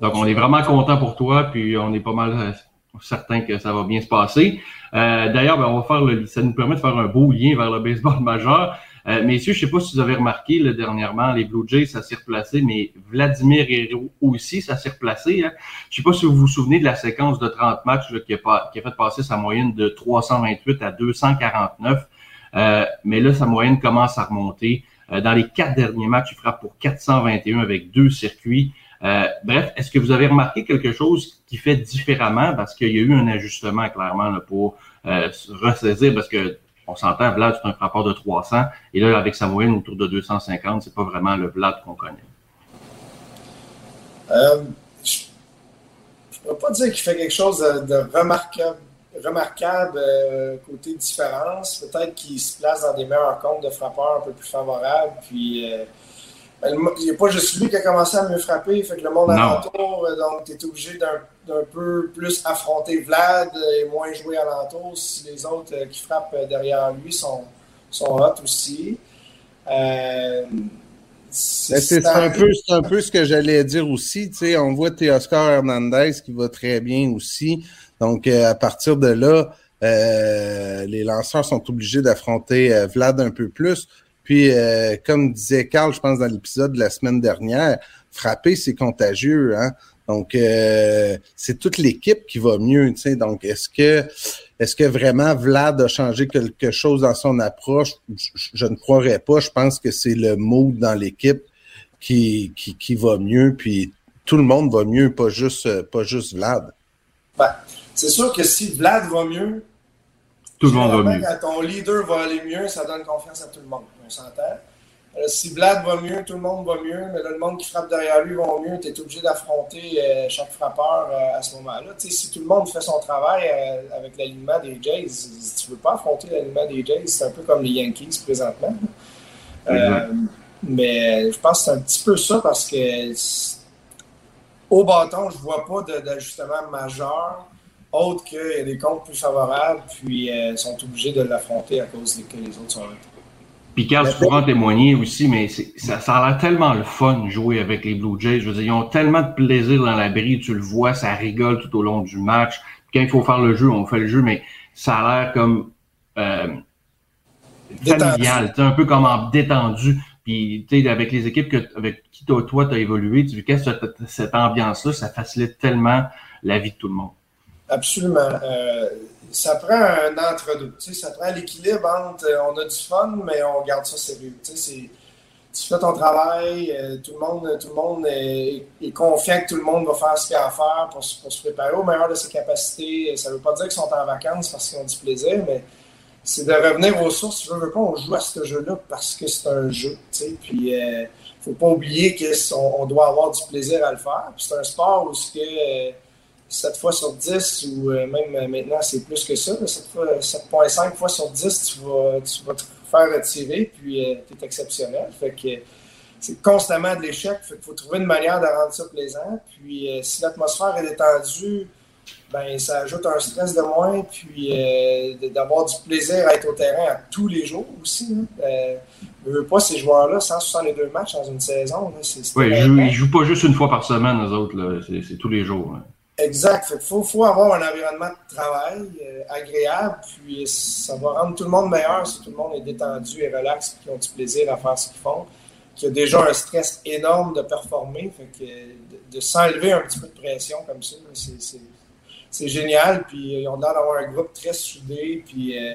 Donc, on est vraiment content pour toi, puis on est pas mal certain que ça va bien se passer. D'ailleurs, ben, on va faire le, ça nous permet de faire un beau lien vers le baseball majeur. Euh, messieurs, je sais pas si vous avez remarqué là, dernièrement, les Blue Jays, ça s'est replacé, mais Vladimir Héro aussi, ça s'est replacé. Hein. Je sais pas si vous vous souvenez de la séquence de 30 matchs qui, a qui, a fait passer sa moyenne de 328 à 249. Euh, mais là, sa moyenne commence à remonter. Euh, dans les quatre derniers matchs, il frappe pour 421 avec deux circuits. Euh, bref, est-ce que vous avez remarqué quelque chose qui fait différemment? Parce qu'il y a eu un ajustement clairement là, pour euh, ressaisir parce que on s'entend, Vlad, c'est un rapport de 300. Et là, avec sa moyenne autour de 250, c'est pas vraiment le Vlad qu'on connaît. Euh, je ne peux pas dire qu'il fait quelque chose de, remarquable, remarquable euh, côté différence. Peut-être qu'il se place dans des meilleurs comptes de frappeurs un peu plus favorables. Puis, euh, il n'y a pas juste lui qui a commencé à mieux frapper, fait que le monde alentour, donc tu es obligé d'un peu plus affronter Vlad et moins jouer alentour si les autres euh, qui frappent euh, derrière lui sont, sont hot aussi. c'est un, peu, un peu ce que j'allais dire aussi. On voit Oscar Hernandez qui va très bien aussi. Donc, à partir de là, les lanceurs sont obligés d'affronter Vlad un peu plus. Puis, euh, comme disait Carl, je pense, dans l'épisode de la semaine dernière, frapper, c'est contagieux. Hein? Donc, euh, c'est toute l'équipe qui va mieux. Tu sais. Donc, est-ce que, est-ce que vraiment Vlad a changé quelque chose dans son approche? Je, ne croirais pas. Je pense que c'est le mood dans l'équipe qui, qui, qui, va mieux. Puis, tout le monde va mieux, pas juste, pas juste Vlad. Ben, c'est sûr que si Vlad va mieux, tout le monde va mieux. Quand ton leader va aller mieux, ça donne confiance à tout le monde on s'entend. Euh, si Vlad va mieux, tout le monde va mieux, mais le monde qui frappe derrière lui va mieux, tu es obligé d'affronter euh, chaque frappeur euh, à ce moment-là. Si tout le monde fait son travail avec l'alignement des Jays, tu ne veux pas affronter l'alignement des Jays, c'est un peu comme les Yankees présentement. mais je pense que c'est un petit peu ça parce que au bâton, je ne vois pas d'ajustement majeur autre que des comptes plus favorables, puis ils sont obligés de l'affronter à cause que les autres sont là. Puis Carl, tu pourras en témoigner aussi, mais ça, ça a l'air tellement le fun de jouer avec les Blue Jays. Je veux dire, ils ont tellement de plaisir dans la brille, tu le vois, ça rigole tout au long du match. quand il faut faire le jeu, on fait le jeu, mais ça a l'air comme euh, familial, un peu comme en détendu. Puis, tu sais, avec les équipes que, avec qui toi, tu as évolué, tu qu'est-ce que cette ambiance-là, ça facilite tellement la vie de tout le monde. Absolument. Euh, ça prend un entre-deux. Ça prend l'équilibre entre euh, on a du fun, mais on garde ça sérieux. Tu fais ton travail, euh, tout le monde, tout le monde est, confiant que tout le monde va faire ce qu'il a à faire pour, se préparer au meilleur de ses capacités. Ça ne veut pas dire qu'ils sont en vacances parce qu'ils ont du plaisir, mais c'est de revenir aux sources. Tu veux, pas, on joue à ce jeu-là parce que c'est un jeu. Puis il ne faut pas oublier qu'on on doit avoir du plaisir à le faire. c'est un sport où ce que 7 fois sur 10, ou euh, même euh, maintenant c'est plus que ça, 7,5 fois sur 10, tu vas, tu vas te faire retirer, puis euh, tu es exceptionnel. Fait que c'est constamment de l'échec. Il faut trouver une manière de rendre ça plaisant. Puis euh, si l'atmosphère est détendue, ben ça ajoute un stress de moins, puis euh, d'avoir du plaisir à être au terrain à tous les jours aussi. Hein. Euh, pas ces joueurs-là, 162 matchs dans une saison. oui, ils jouent, jouent pas juste une fois par semaine, eux autres. C'est tous les jours. Exact. Il faut, faut, avoir un environnement de travail euh, agréable, puis ça va rendre tout le monde meilleur si tout le monde est détendu et relax, puis ont du plaisir à faire ce qu'ils font, qui a déjà un stress énorme de performer. Fait que de, s'enlever un petit peu de pression comme ça, c'est génial. Puis ils ont l'air d'avoir un groupe très soudé, puis, euh,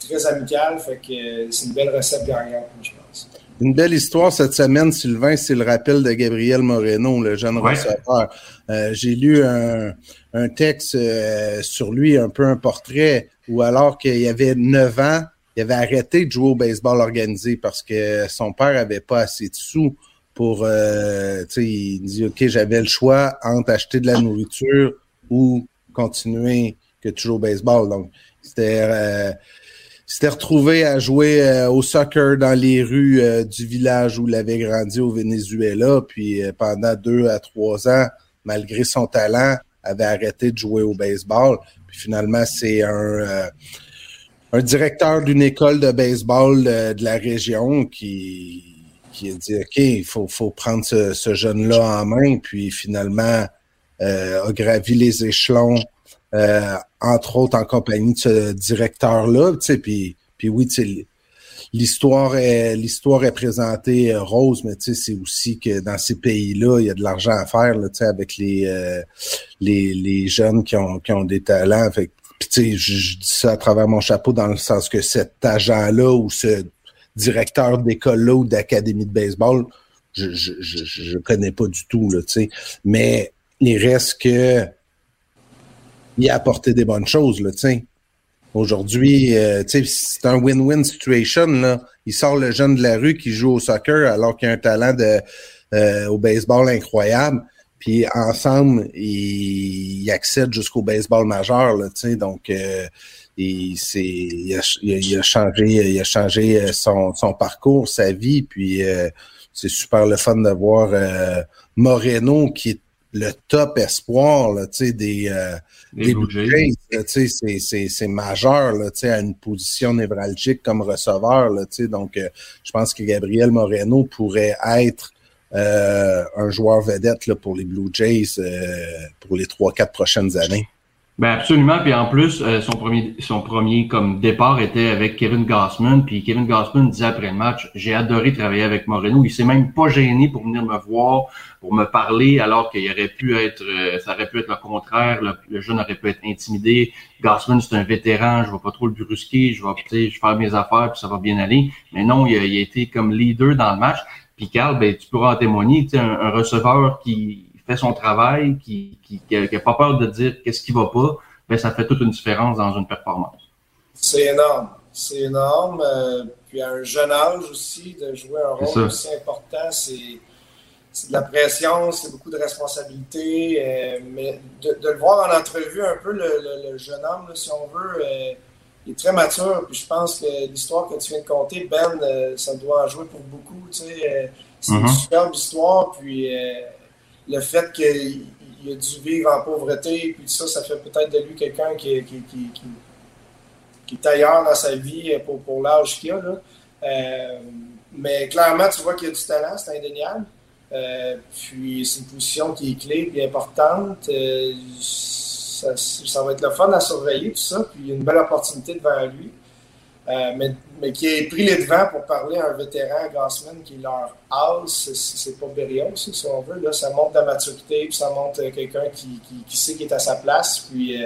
très amical. Fait que c'est une belle recette gagnante, je pense. Une belle histoire cette semaine, Sylvain, c'est le rappel de Gabriel Moreno, le jeune receveur. Euh, j'ai lu un, texte euh, sur lui, un peu un portrait, où alors qu'il y avait 9 ans, il avait arrêté de jouer au baseball organisé parce que son père avait pas assez de sous pour, euh, tu sais, il dit, OK, j'avais le choix entre acheter de la nourriture ou continuer que tu joues au baseball. Donc, c'était s'était retrouvé à jouer euh, au soccer dans les rues euh, du village où il avait grandi au Venezuela. Puis euh, pendant deux à trois ans, malgré son talent, avait arrêté de jouer au baseball. Puis finalement, c'est un, un directeur d'une école de baseball de la région qui, qui a dit OK, il faut, faut prendre ce, ce jeune-là en main. Puis finalement, a gravi les échelons euh, entre autres en compagnie de ce directeur-là. Puis, puis oui, l'histoire est l'histoire est présentée euh, rose, mais c'est aussi que dans ces pays-là, il y a de l'argent à faire là, avec les, euh, les, les jeunes qui ont, qui ont des talents. Fait, je, je dis ça à travers mon chapeau dans le sens que cet agent-là ou ce directeur d'école-là ou d'académie de baseball, je, je, je, je connais pas du tout, là, mais il reste que il a apporté des bonnes choses, là, tu Aujourd'hui, euh, c'est un win-win situation, là. Il sort le jeune de la rue qui joue au soccer alors qu'il a un talent de, euh, au baseball incroyable. Puis ensemble, il, accède jusqu'au baseball majeur, là, Donc, euh, il a changé son, son parcours, sa vie. Puis c'est super le fun de voir Moreno qui est le top espoir là, des, euh, des, Blue Jays. C'est majeur là, à une position névralgique comme receveur. Là, donc, euh, je pense que Gabriel Moreno pourrait être euh, un joueur vedette là, pour les Blue Jays pour les trois, quatre prochaines années. Ben absolument. Puis en plus, son premier, son premier comme départ était avec Kevin Gossman. Puis Kevin Gossman disait après le match, j'ai adoré travailler avec Moreno. Il s'est même pas gêné pour venir me voir pour me parler, alors qu'il aurait pu être, euh, ça aurait pu être le contraire. Le, jeune aurait pu être intimidé. Gassman, c'est un vétéran, je vais pas trop le brusquer, je vais, je faire mes affaires, puis ça va bien aller. Mais non, il a, été comme leader dans le match. Puis Carl, ben, tu pourras en témoigner, un, un receveur qui fait son travail, qui, qui, qui, pas peur de dire qu'est-ce qui va pas, ben, ça fait toute une différence dans une performance. C'est énorme. C'est énorme. Euh, puis à un jeune âge aussi, de jouer un rôle aussi important, c'est c'est de la pression, c'est beaucoup de responsabilités. Euh, mais de, le voir en entrevue un peu, le, jeune homme, si on veut, euh, il est très mature. Puis je pense que l'histoire que tu viens de conter, Ben, euh, ça doit en jouer pour beaucoup. Tu sais, c'est une mm-hmm. superbe histoire. Puis le fait qu'il a dû vivre en pauvreté, puis ça, ça fait peut-être de lui quelqu'un qui, qui, qui, est ailleurs dans sa vie pour, pour l'âge qu'il a. Là. mais clairement, tu vois qu'il a du talent, c'est indéniable. Euh, puis c'est une position qui est clé et importante. Euh, ça, va être le fun à surveiller, tout ça. Puis il y a une belle opportunité devant lui. Euh, mais, qui a pris les devants pour parler à un vétéran, Gassman, qui leur as, c'est pas Berrios, si on veut. Là, ça montre la maturité, puis ça montre quelqu'un qui, sait qu'il est à sa place. Puis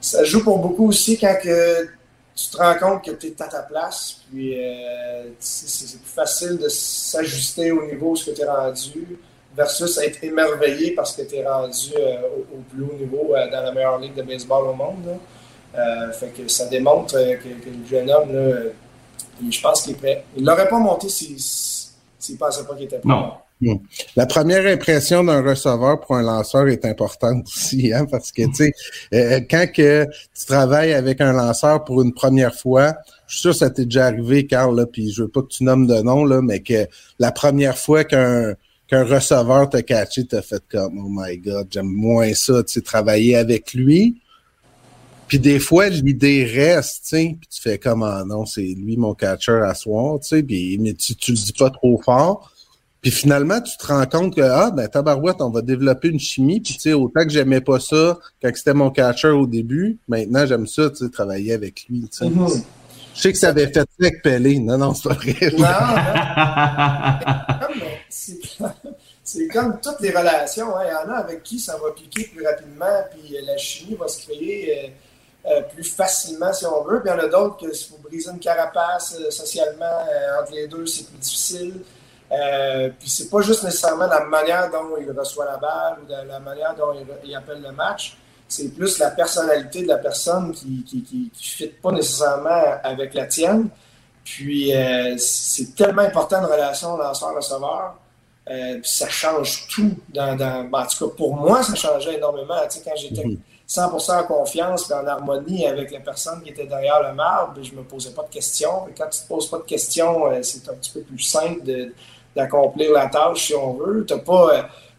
ça joue pour beaucoup aussi quand que tu te rends compte que tu es à ta place, puis euh, c'est plus facile de s'ajuster au niveau où tu es rendu versus être émerveillé parce que tu es rendu euh, au, plus haut niveau euh, dans la meilleure ligue de baseball au monde. Fait que ça démontre que, le jeune homme, là, je pense qu'il est prêt. Il l'aurait pas monté s'il ne pensait pas qu'il était prêt. Non. La première impression d'un receveur pour un lanceur est importante aussi, hein, parce que tu sais, euh, quand que tu travailles avec un lanceur pour une première fois, je suis sûr que ça t'est déjà arrivé, Carl, là, puis je veux pas que tu nommes de nom, là, mais que la première fois qu'un qu'un receveur t'a catché, t'as fait comme Oh my god, j'aime moins ça, tu sais, travailler avec lui. Puis des fois, l'idée reste, tu sais, puis tu fais comme ah non, c'est lui mon catcher à soir, tu sais, puis mais tu, tu le dis pas trop fort. Puis finalement, tu te rends compte que, ah, ben, tabarouette, on va développer une chimie. Puis, tu sais, autant que j'aimais pas ça quand c'était mon catcher au début, maintenant, j'aime ça, tu sais, travailler avec lui, tu sais. Mm-hmm. Je sais que ça avait fait ça avec Pelé. Non, non, c'est pas vrai. Non, c'est comme toutes les relations. Hein. Il y en a avec qui ça va piquer plus rapidement, puis la chimie va se créer euh, plus facilement, si on veut. Puis il y en a d'autres que s'il faut briser une carapace euh, socialement entre les deux, c'est plus difficile. Euh, puis c'est pas juste nécessairement la manière dont il reçoit la balle ou la manière dont il, appelle le match. C'est plus la personnalité de la personne qui qui, qui, fit pas nécessairement avec la tienne. Puis euh, c'est tellement important de relation lanceur-receveur. Euh, ça change tout. Dans, dans ben, en tout cas, pour moi, ça changeait énormément. Tu sais, quand j'étais 100% en confiance et en harmonie avec la personne qui était derrière le marbre, je me posais pas de questions. Et quand tu te poses pas de questions, c'est un petit peu plus simple de, d'accomplir la tâche si on veut. Tu n'as pas.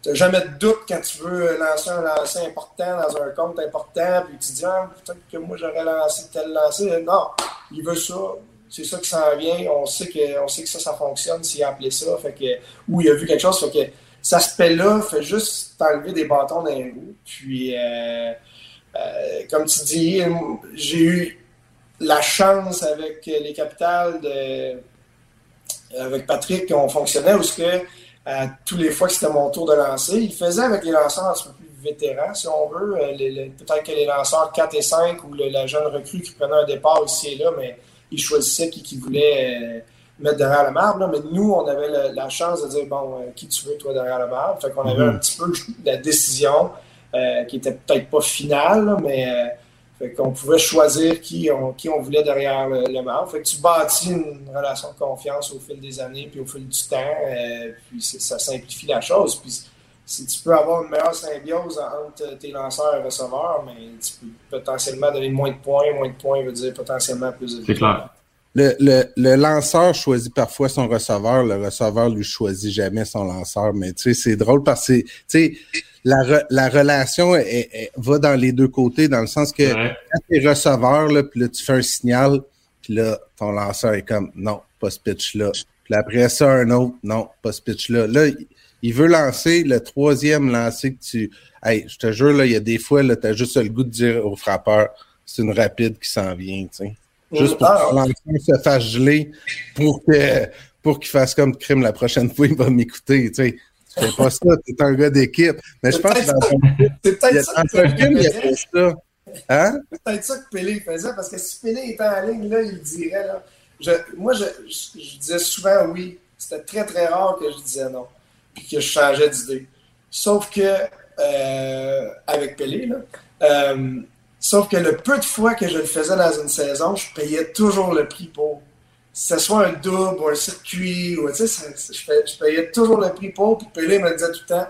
Euh, jamais de doute quand tu veux lancer un lancer important dans un compte important, puis tu dis ah, peut-être que moi j'aurais lancé tel lancer. Non, il veut ça. C'est ça qui s'en vient. On sait que, on sait que ça, ça fonctionne s'il a appelé ça. Fait que, ou il a vu quelque chose. Fait que ça se fait juste t'enlever des bâtons dans les roues. Puis, euh, euh, comme tu dis, j'ai eu la chance avec les capitales avec Patrick, on fonctionnait où ce que euh, tous les fois que c'était mon tour de lancer, il faisait avec les lanceurs un peu plus vétérans, si on veut. Peut-être que les lanceurs 4 et 5 ou la jeune recrue qui prenait un départ ici et là, mais il choisissait qui, qui voulait euh, mettre derrière le marbre. Mais nous, on avait la, chance de dire bon, qui tu veux, toi, derrière le marbre. Fait qu'on avait mm-hmm. un petit peu la décision qui était peut-être pas finale, mais fait qu'on pouvait choisir qui on, qui on voulait derrière le, le Fait que tu bâtis une relation de confiance au fil des années, puis au fil du temps, euh, puis ça simplifie la chose. Puis si tu peux avoir une meilleure symbiose entre tes lanceurs et receveurs, mais tu peux potentiellement donner moins de points. Moins de points veut dire potentiellement plus de C'est clair. Le, le, le, lanceur choisit parfois son receveur, le receveur lui choisit jamais son lanceur. Mais tu sais, c'est drôle parce que tu sais, la, la relation va dans les deux côtés, dans le sens que quand tu es receveur, là, puis là, tu fais un signal, puis là, ton lanceur est comme non, pas ce pitch-là. Puis après ça, un autre, non, pas ce pitch-là. Là, il veut lancer le troisième lancer que tu. Hey, je te jure, là, il y a des fois, tu as juste le goût de dire au frappeur, c'est une rapide qui s'en vient, tu sais. Juste pour que lanceur se fasse geler pour que pour qu'il fasse comme crime la prochaine fois, il va m'écouter, tu sais. Tu fais pas ça, t'es un gars d'équipe. Mais je pense que dans C'est peut-être ça. film, il y a ça. Hein? C'est peut-être ça que Pelé faisait, parce que si Pelé était en ligne, là, il dirait, là. Je, moi, je, je, disais souvent oui. C'était très, très rare que je disais non. Puis que je changeais d'idée. Sauf que, euh, avec Pelé, là, euh, sauf que le peu de fois que je le faisais dans une saison, je payais toujours le prix pour ce soit un double ou un circuit, ou, tu sais, je, payais toujours le prix pour, puis Pelé me disait tout le temps,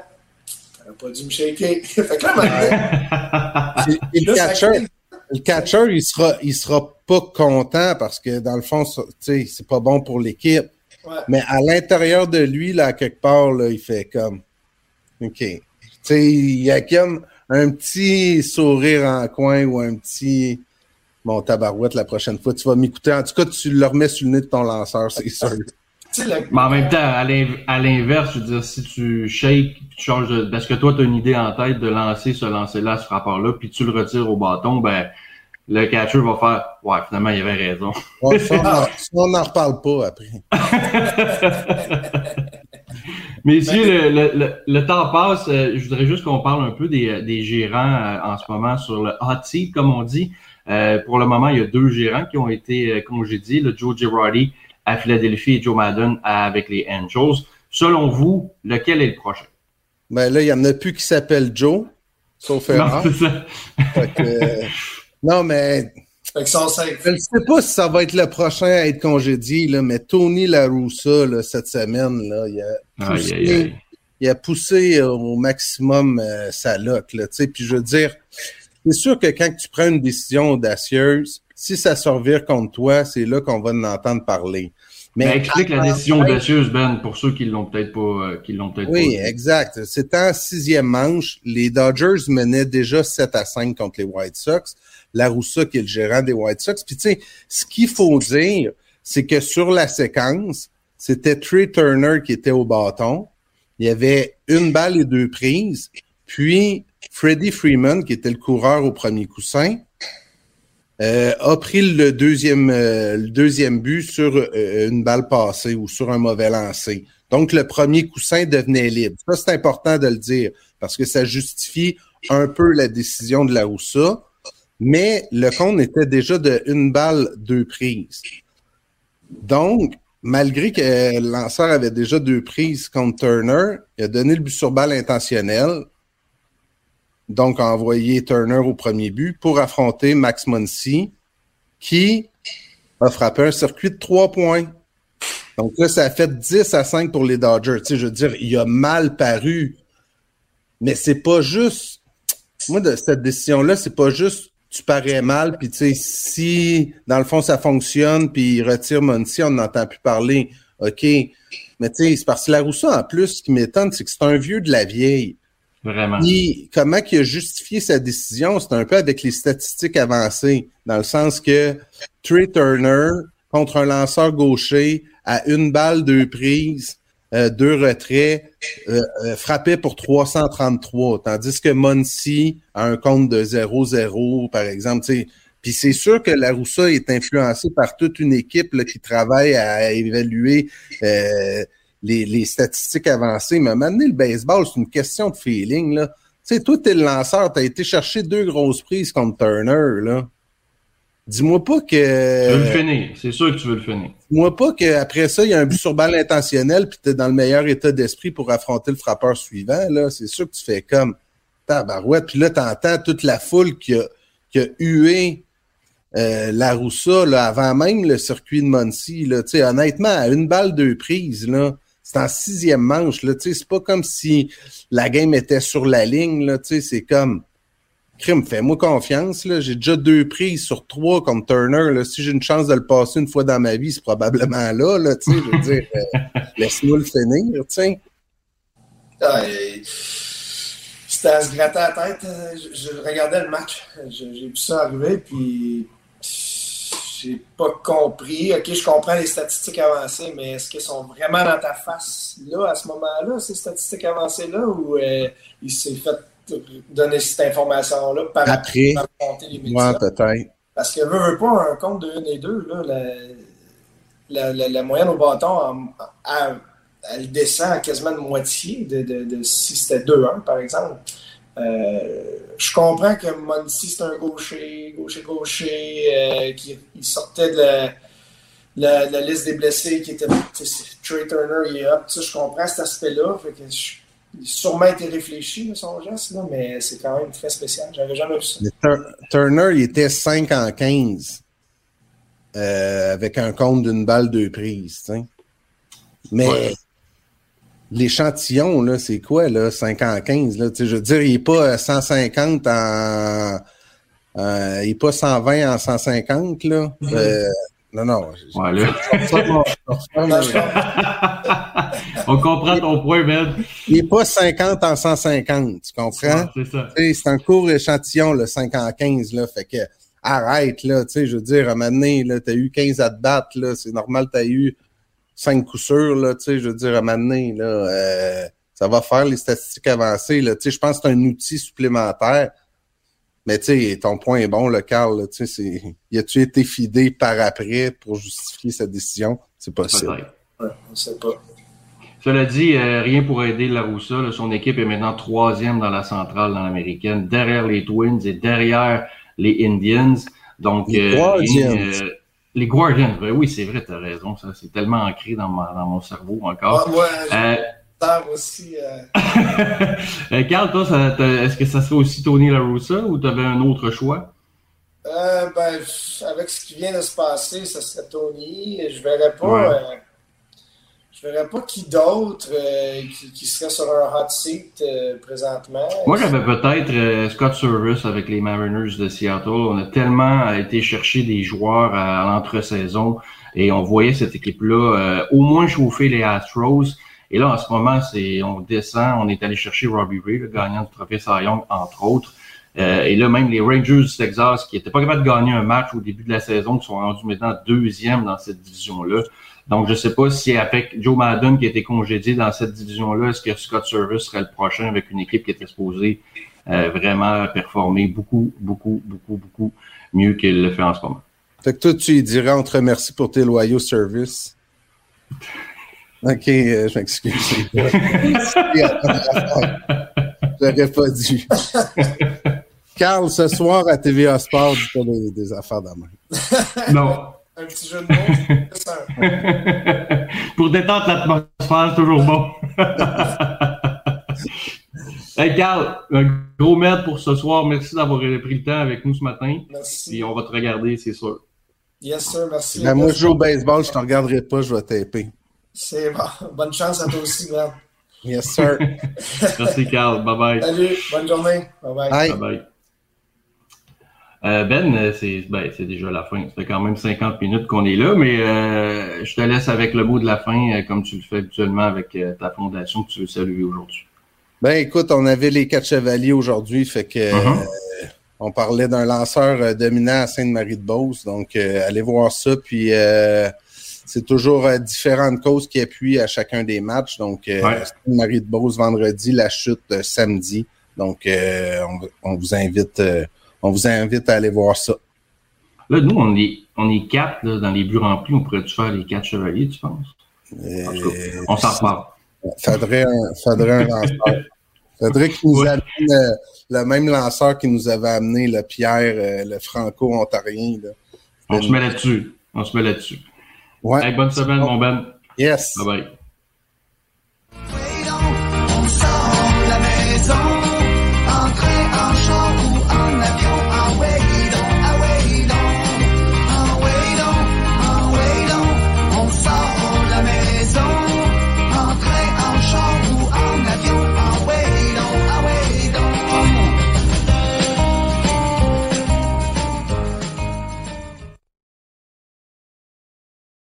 t'aurais pas dû me shaker. fait que là, le, catcher, le catcher, il sera, il sera pas content parce que dans le fond, tu sais, c'est pas bon pour l'équipe. Mais à l'intérieur de lui, là, quelque part, là, il fait comme, OK. Tu sais, il y a comme un petit sourire en coin ou un petit Bon, tabarouette, la prochaine fois, tu vas m'écouter. En tout cas, tu le remets sur le nez de ton lanceur, c'est sûr. Mais en même temps, à l'inverse, je veux dire, si tu shakes, tu changes de, parce que toi, tu as une idée en tête de lancer ce lancer-là, ce rapport-là, puis tu le retires au bâton, ben, le catcher va faire Ouais, finalement, il avait raison. on n'en reparle pas après. Messieurs, le, le, le, temps passe. Euh, je voudrais juste qu'on parle un peu des, des gérants euh, en ce moment sur le hot seat, comme on dit. Euh, pour le moment, il y a deux gérants qui ont été euh, congédiés, le Joe Girardi à Philadelphie et Joe Madden avec les Angels. Selon vous, lequel est le prochain? Ben là, il n'y en a plus qui s'appelle Joe, sauf Non, c'est ça. Euh, non, mais. Je ne sais pas si ça va être le prochain à être congédié, là, mais Tony Laroussa, là, cette semaine, là, il, a poussé, il a poussé au maximum sa loc. Là, puis je veux dire, c'est sûr que quand tu prends une décision audacieuse, si ça survire contre toi, c'est là qu'on va en entendre parler. Mais ben, explique la décision audacieuse, Ben, pour ceux qui l'ont peut-être pas, euh, qui l'ont peut-être oui, exact. C'était en sixième manche. Les Dodgers menaient déjà 7 à 5 contre les White Sox. La Roussa, qui est le gérant des White Sox. Puis, tu sais, ce qu'il faut dire, c'est que sur la séquence, c'était Trey Turner qui était au bâton. Il y avait une balle et deux prises. Puis, Freddie Freeman, qui était le coureur au premier coussin, euh, a pris le deuxième, euh, le deuxième but sur euh, une balle passée ou sur un mauvais lancer. Donc, le premier coussin devenait libre. Ça, c'est important de le dire parce que ça justifie un peu la décision de la Roussa. Mais le compte était déjà de une balle, deux prises. Donc, malgré que le lanceur avait déjà deux prises contre Turner, il a donné le but sur balle intentionnel donc a envoyé Turner au premier but pour affronter Max Muncy, qui a frappé un circuit de trois points. Donc là, ça a fait 10 à 5 pour les Dodgers. Tu sais, je veux dire, il a mal paru. Mais c'est pas juste. Moi, de cette décision-là, c'est pas juste tu parais mal, puis tu sais, si dans le fond ça fonctionne, puis il retire Muncy, on n'entend plus parler. OK. Mais tu sais, c'est parce que la Rousseau, en plus, ce qui m'étonne, c'est que c'est un vieux de la vieille. Vraiment. comment il a justifié sa décision, c'est un peu avec les statistiques avancées, dans le sens que Trey Turner contre un lanceur gaucher à une balle, deux prises, euh, deux retraits, euh, euh, frappait pour 333, tandis que Muncy a un compte de 0-0, par exemple. Puis c'est sûr que la Roussa est influencée par toute une équipe qui travaille à évaluer les, statistiques avancées. Mais maintenant, le baseball, c'est une question de feeling. Là. Tu sais, toi, le lanceur, t'as été chercher deux grosses prises contre Turner, là. Dis-moi pas que. Tu veux le finir, c'est sûr que tu veux le finir. Dis-moi pas qu'après ça, il y a un but sur balle intentionnel, puis tu es dans le meilleur état d'esprit pour affronter le frappeur suivant. Là. C'est sûr que tu fais comme tabarouette. Puis là, tu entends toute la foule qui a, qui a hué euh, la Roussa là, avant même le circuit de Muncie. Là. Honnêtement, à une balle, deux prises, là, c'est en sixième manche. Là, c'est pas comme si la game était sur la ligne. Là, c'est comme Crime, fais-moi confiance. Là. J'ai déjà deux prises sur trois comme Turner. Là. Si j'ai une chance de le passer une fois dans ma vie, c'est probablement là. là je veux dire, euh, laisse-moi le finir. T'sais. Ah, C'était à se gratter la tête. Je, je regardais le match. J'ai vu ça arriver, puis j'ai pas compris. OK, je comprends les statistiques avancées, mais est-ce qu'elles sont vraiment dans ta face là, à ce moment-là, ces statistiques avancées-là, ou euh, il s'est fait donner cette information-là par après les médias? peut-être. Parce que veut, veut pas un compte de 1 et 2, là, la, la, la, moyenne au bâton, elle, descend quasiment de moitié de, de, de si c'était 2-1, par exemple. Euh, je comprends que Monty, c'est un gaucher, gaucher, gaucher, euh, qui il sortait de la, la, liste des blessés qui était Trey Turner, il est up. Je comprends cet aspect-là. il a sûrement été réfléchi, son geste, là, mais c'est quand même très spécial. J'avais jamais vu ça. Turner, il était 5 en 15 euh, avec un compte d'une balle de prise. Mais l'échantillon, là, c'est quoi, là, 5 en 15, là? Je veux dire, il n'est pas 150 en. Euh, il n'est pas 120 en 150, là. Mm-hmm. Euh, non, non. On comprend ton point, Ben. Il n'est pas 50 en 150, tu comprends? C'est ça. C'est un court échantillon, le 5 en 15, là. Fait que, arrête, là, tu sais, je veux dire, à un moment donné, tu as eu 15 à te battre, là. C'est normal, tu as eu cinq coups sûrs, là, tu sais, je veux dire, à un là, euh, ça va faire les statistiques avancées, là, tu sais, je pense que c'est un outil supplémentaire. Mais tu sais, ton point est bon, le Carl, tu sais, y a-tu été fidé par après pour justifier sa décision? C'est possible. Ouais, on sait pas. Cela dit, euh, rien pour aider la Roussa. son équipe est maintenant troisième dans la centrale, dans l'américaine, derrière les Twins et derrière les Indians. Donc, euh, les Guardians, ben oui, c'est vrai, tu as raison. Ça, c'est tellement ancré dans, dans mon cerveau encore. Ah, ouais, euh, aussi. Euh... euh Carl, toi, est-ce que ça serait aussi Tony La Russa ou tu avais un autre choix? Euh, ben, avec ce qui vient de se passer, ça serait Tony. Je verrais pas. Euh, je verrais pas qui d'autre euh, qui, serait sur un hot seat euh, présentement. Moi, j'avais peut-être euh, Scott Service avec les Mariners de Seattle. On a tellement été chercher des joueurs à, l'entre-saison et on voyait cette équipe-là au moins chauffer les Astros. Et là, en ce moment, c'est on descend, on est allé chercher Robbie Ray, le gagnant du trophée Cy Young, entre autres. et là, même les Rangers du Texas, qui n'étaient pas capables de gagner un match au début de la saison, qui sont rendus maintenant deuxième dans cette division-là. Donc, je ne sais pas si avec Joe Madden qui a été congédié dans cette division-là, est-ce que Scott Service serait le prochain avec une équipe qui est exposée euh, vraiment performer beaucoup, beaucoup, beaucoup, beaucoup mieux qu'il le fait en ce moment? Fait que toi, tu lui dirais on te remercie pour tes loyaux services. Ok, euh, je m'excuse. J'aurais pas dû. Carl, ce soir à TVA Sport, tu as des, des affaires d'amant. Non. Un petit jeu de mots. Pour détendre l'atmosphère, c'est toujours bon. hey Carl, un gros merde pour ce soir. Merci d'avoir pris le temps avec nous ce matin. Merci. Et on va te regarder, c'est sûr. Yes, sir, merci. Ben, moi, je joue au baseball, je ne te regarderai pas, je vais taper. C'est bon. Bonne chance à toi aussi, man. Yes, sir. merci, Carl. Bye bye. Salut, bonne journée. Bye bye. Bye bye. Euh, ben, euh, c'est ben, déjà la fin. Ça fait quand même 50 minutes qu'on est là, mais euh, je te laisse avec le mot de la fin, comme tu le fais habituellement avec ta fondation que tu veux saluer aujourd'hui. Ben écoute, on avait les quatre chevaliers aujourd'hui, fait que uh-huh. on parlait d'un lanceur dominant à Sainte-Marie-de-Beauce, donc allez voir ça, puis c'est toujours différentes causes qui appuient à chacun des matchs, donc Sainte-Marie-de-Beauce vendredi, la chute samedi, donc on, on, vous invite on vous invite à aller voir ça. Là, nous, on est, on est quatre dans les buts remplis. On pourrait-tu faire les quatre chevaliers, tu penses? on s'en reparle. Faudrait un, faudrait un lanceur. Faudrait qu'il nous amène euh, le, même lanceur qui nous avait amené le Pierre, euh, le franco-ontarien. On se met là-dessus. On se met là-dessus. Ouais. bonne semaine, mon Ben. Yes. Bye bye.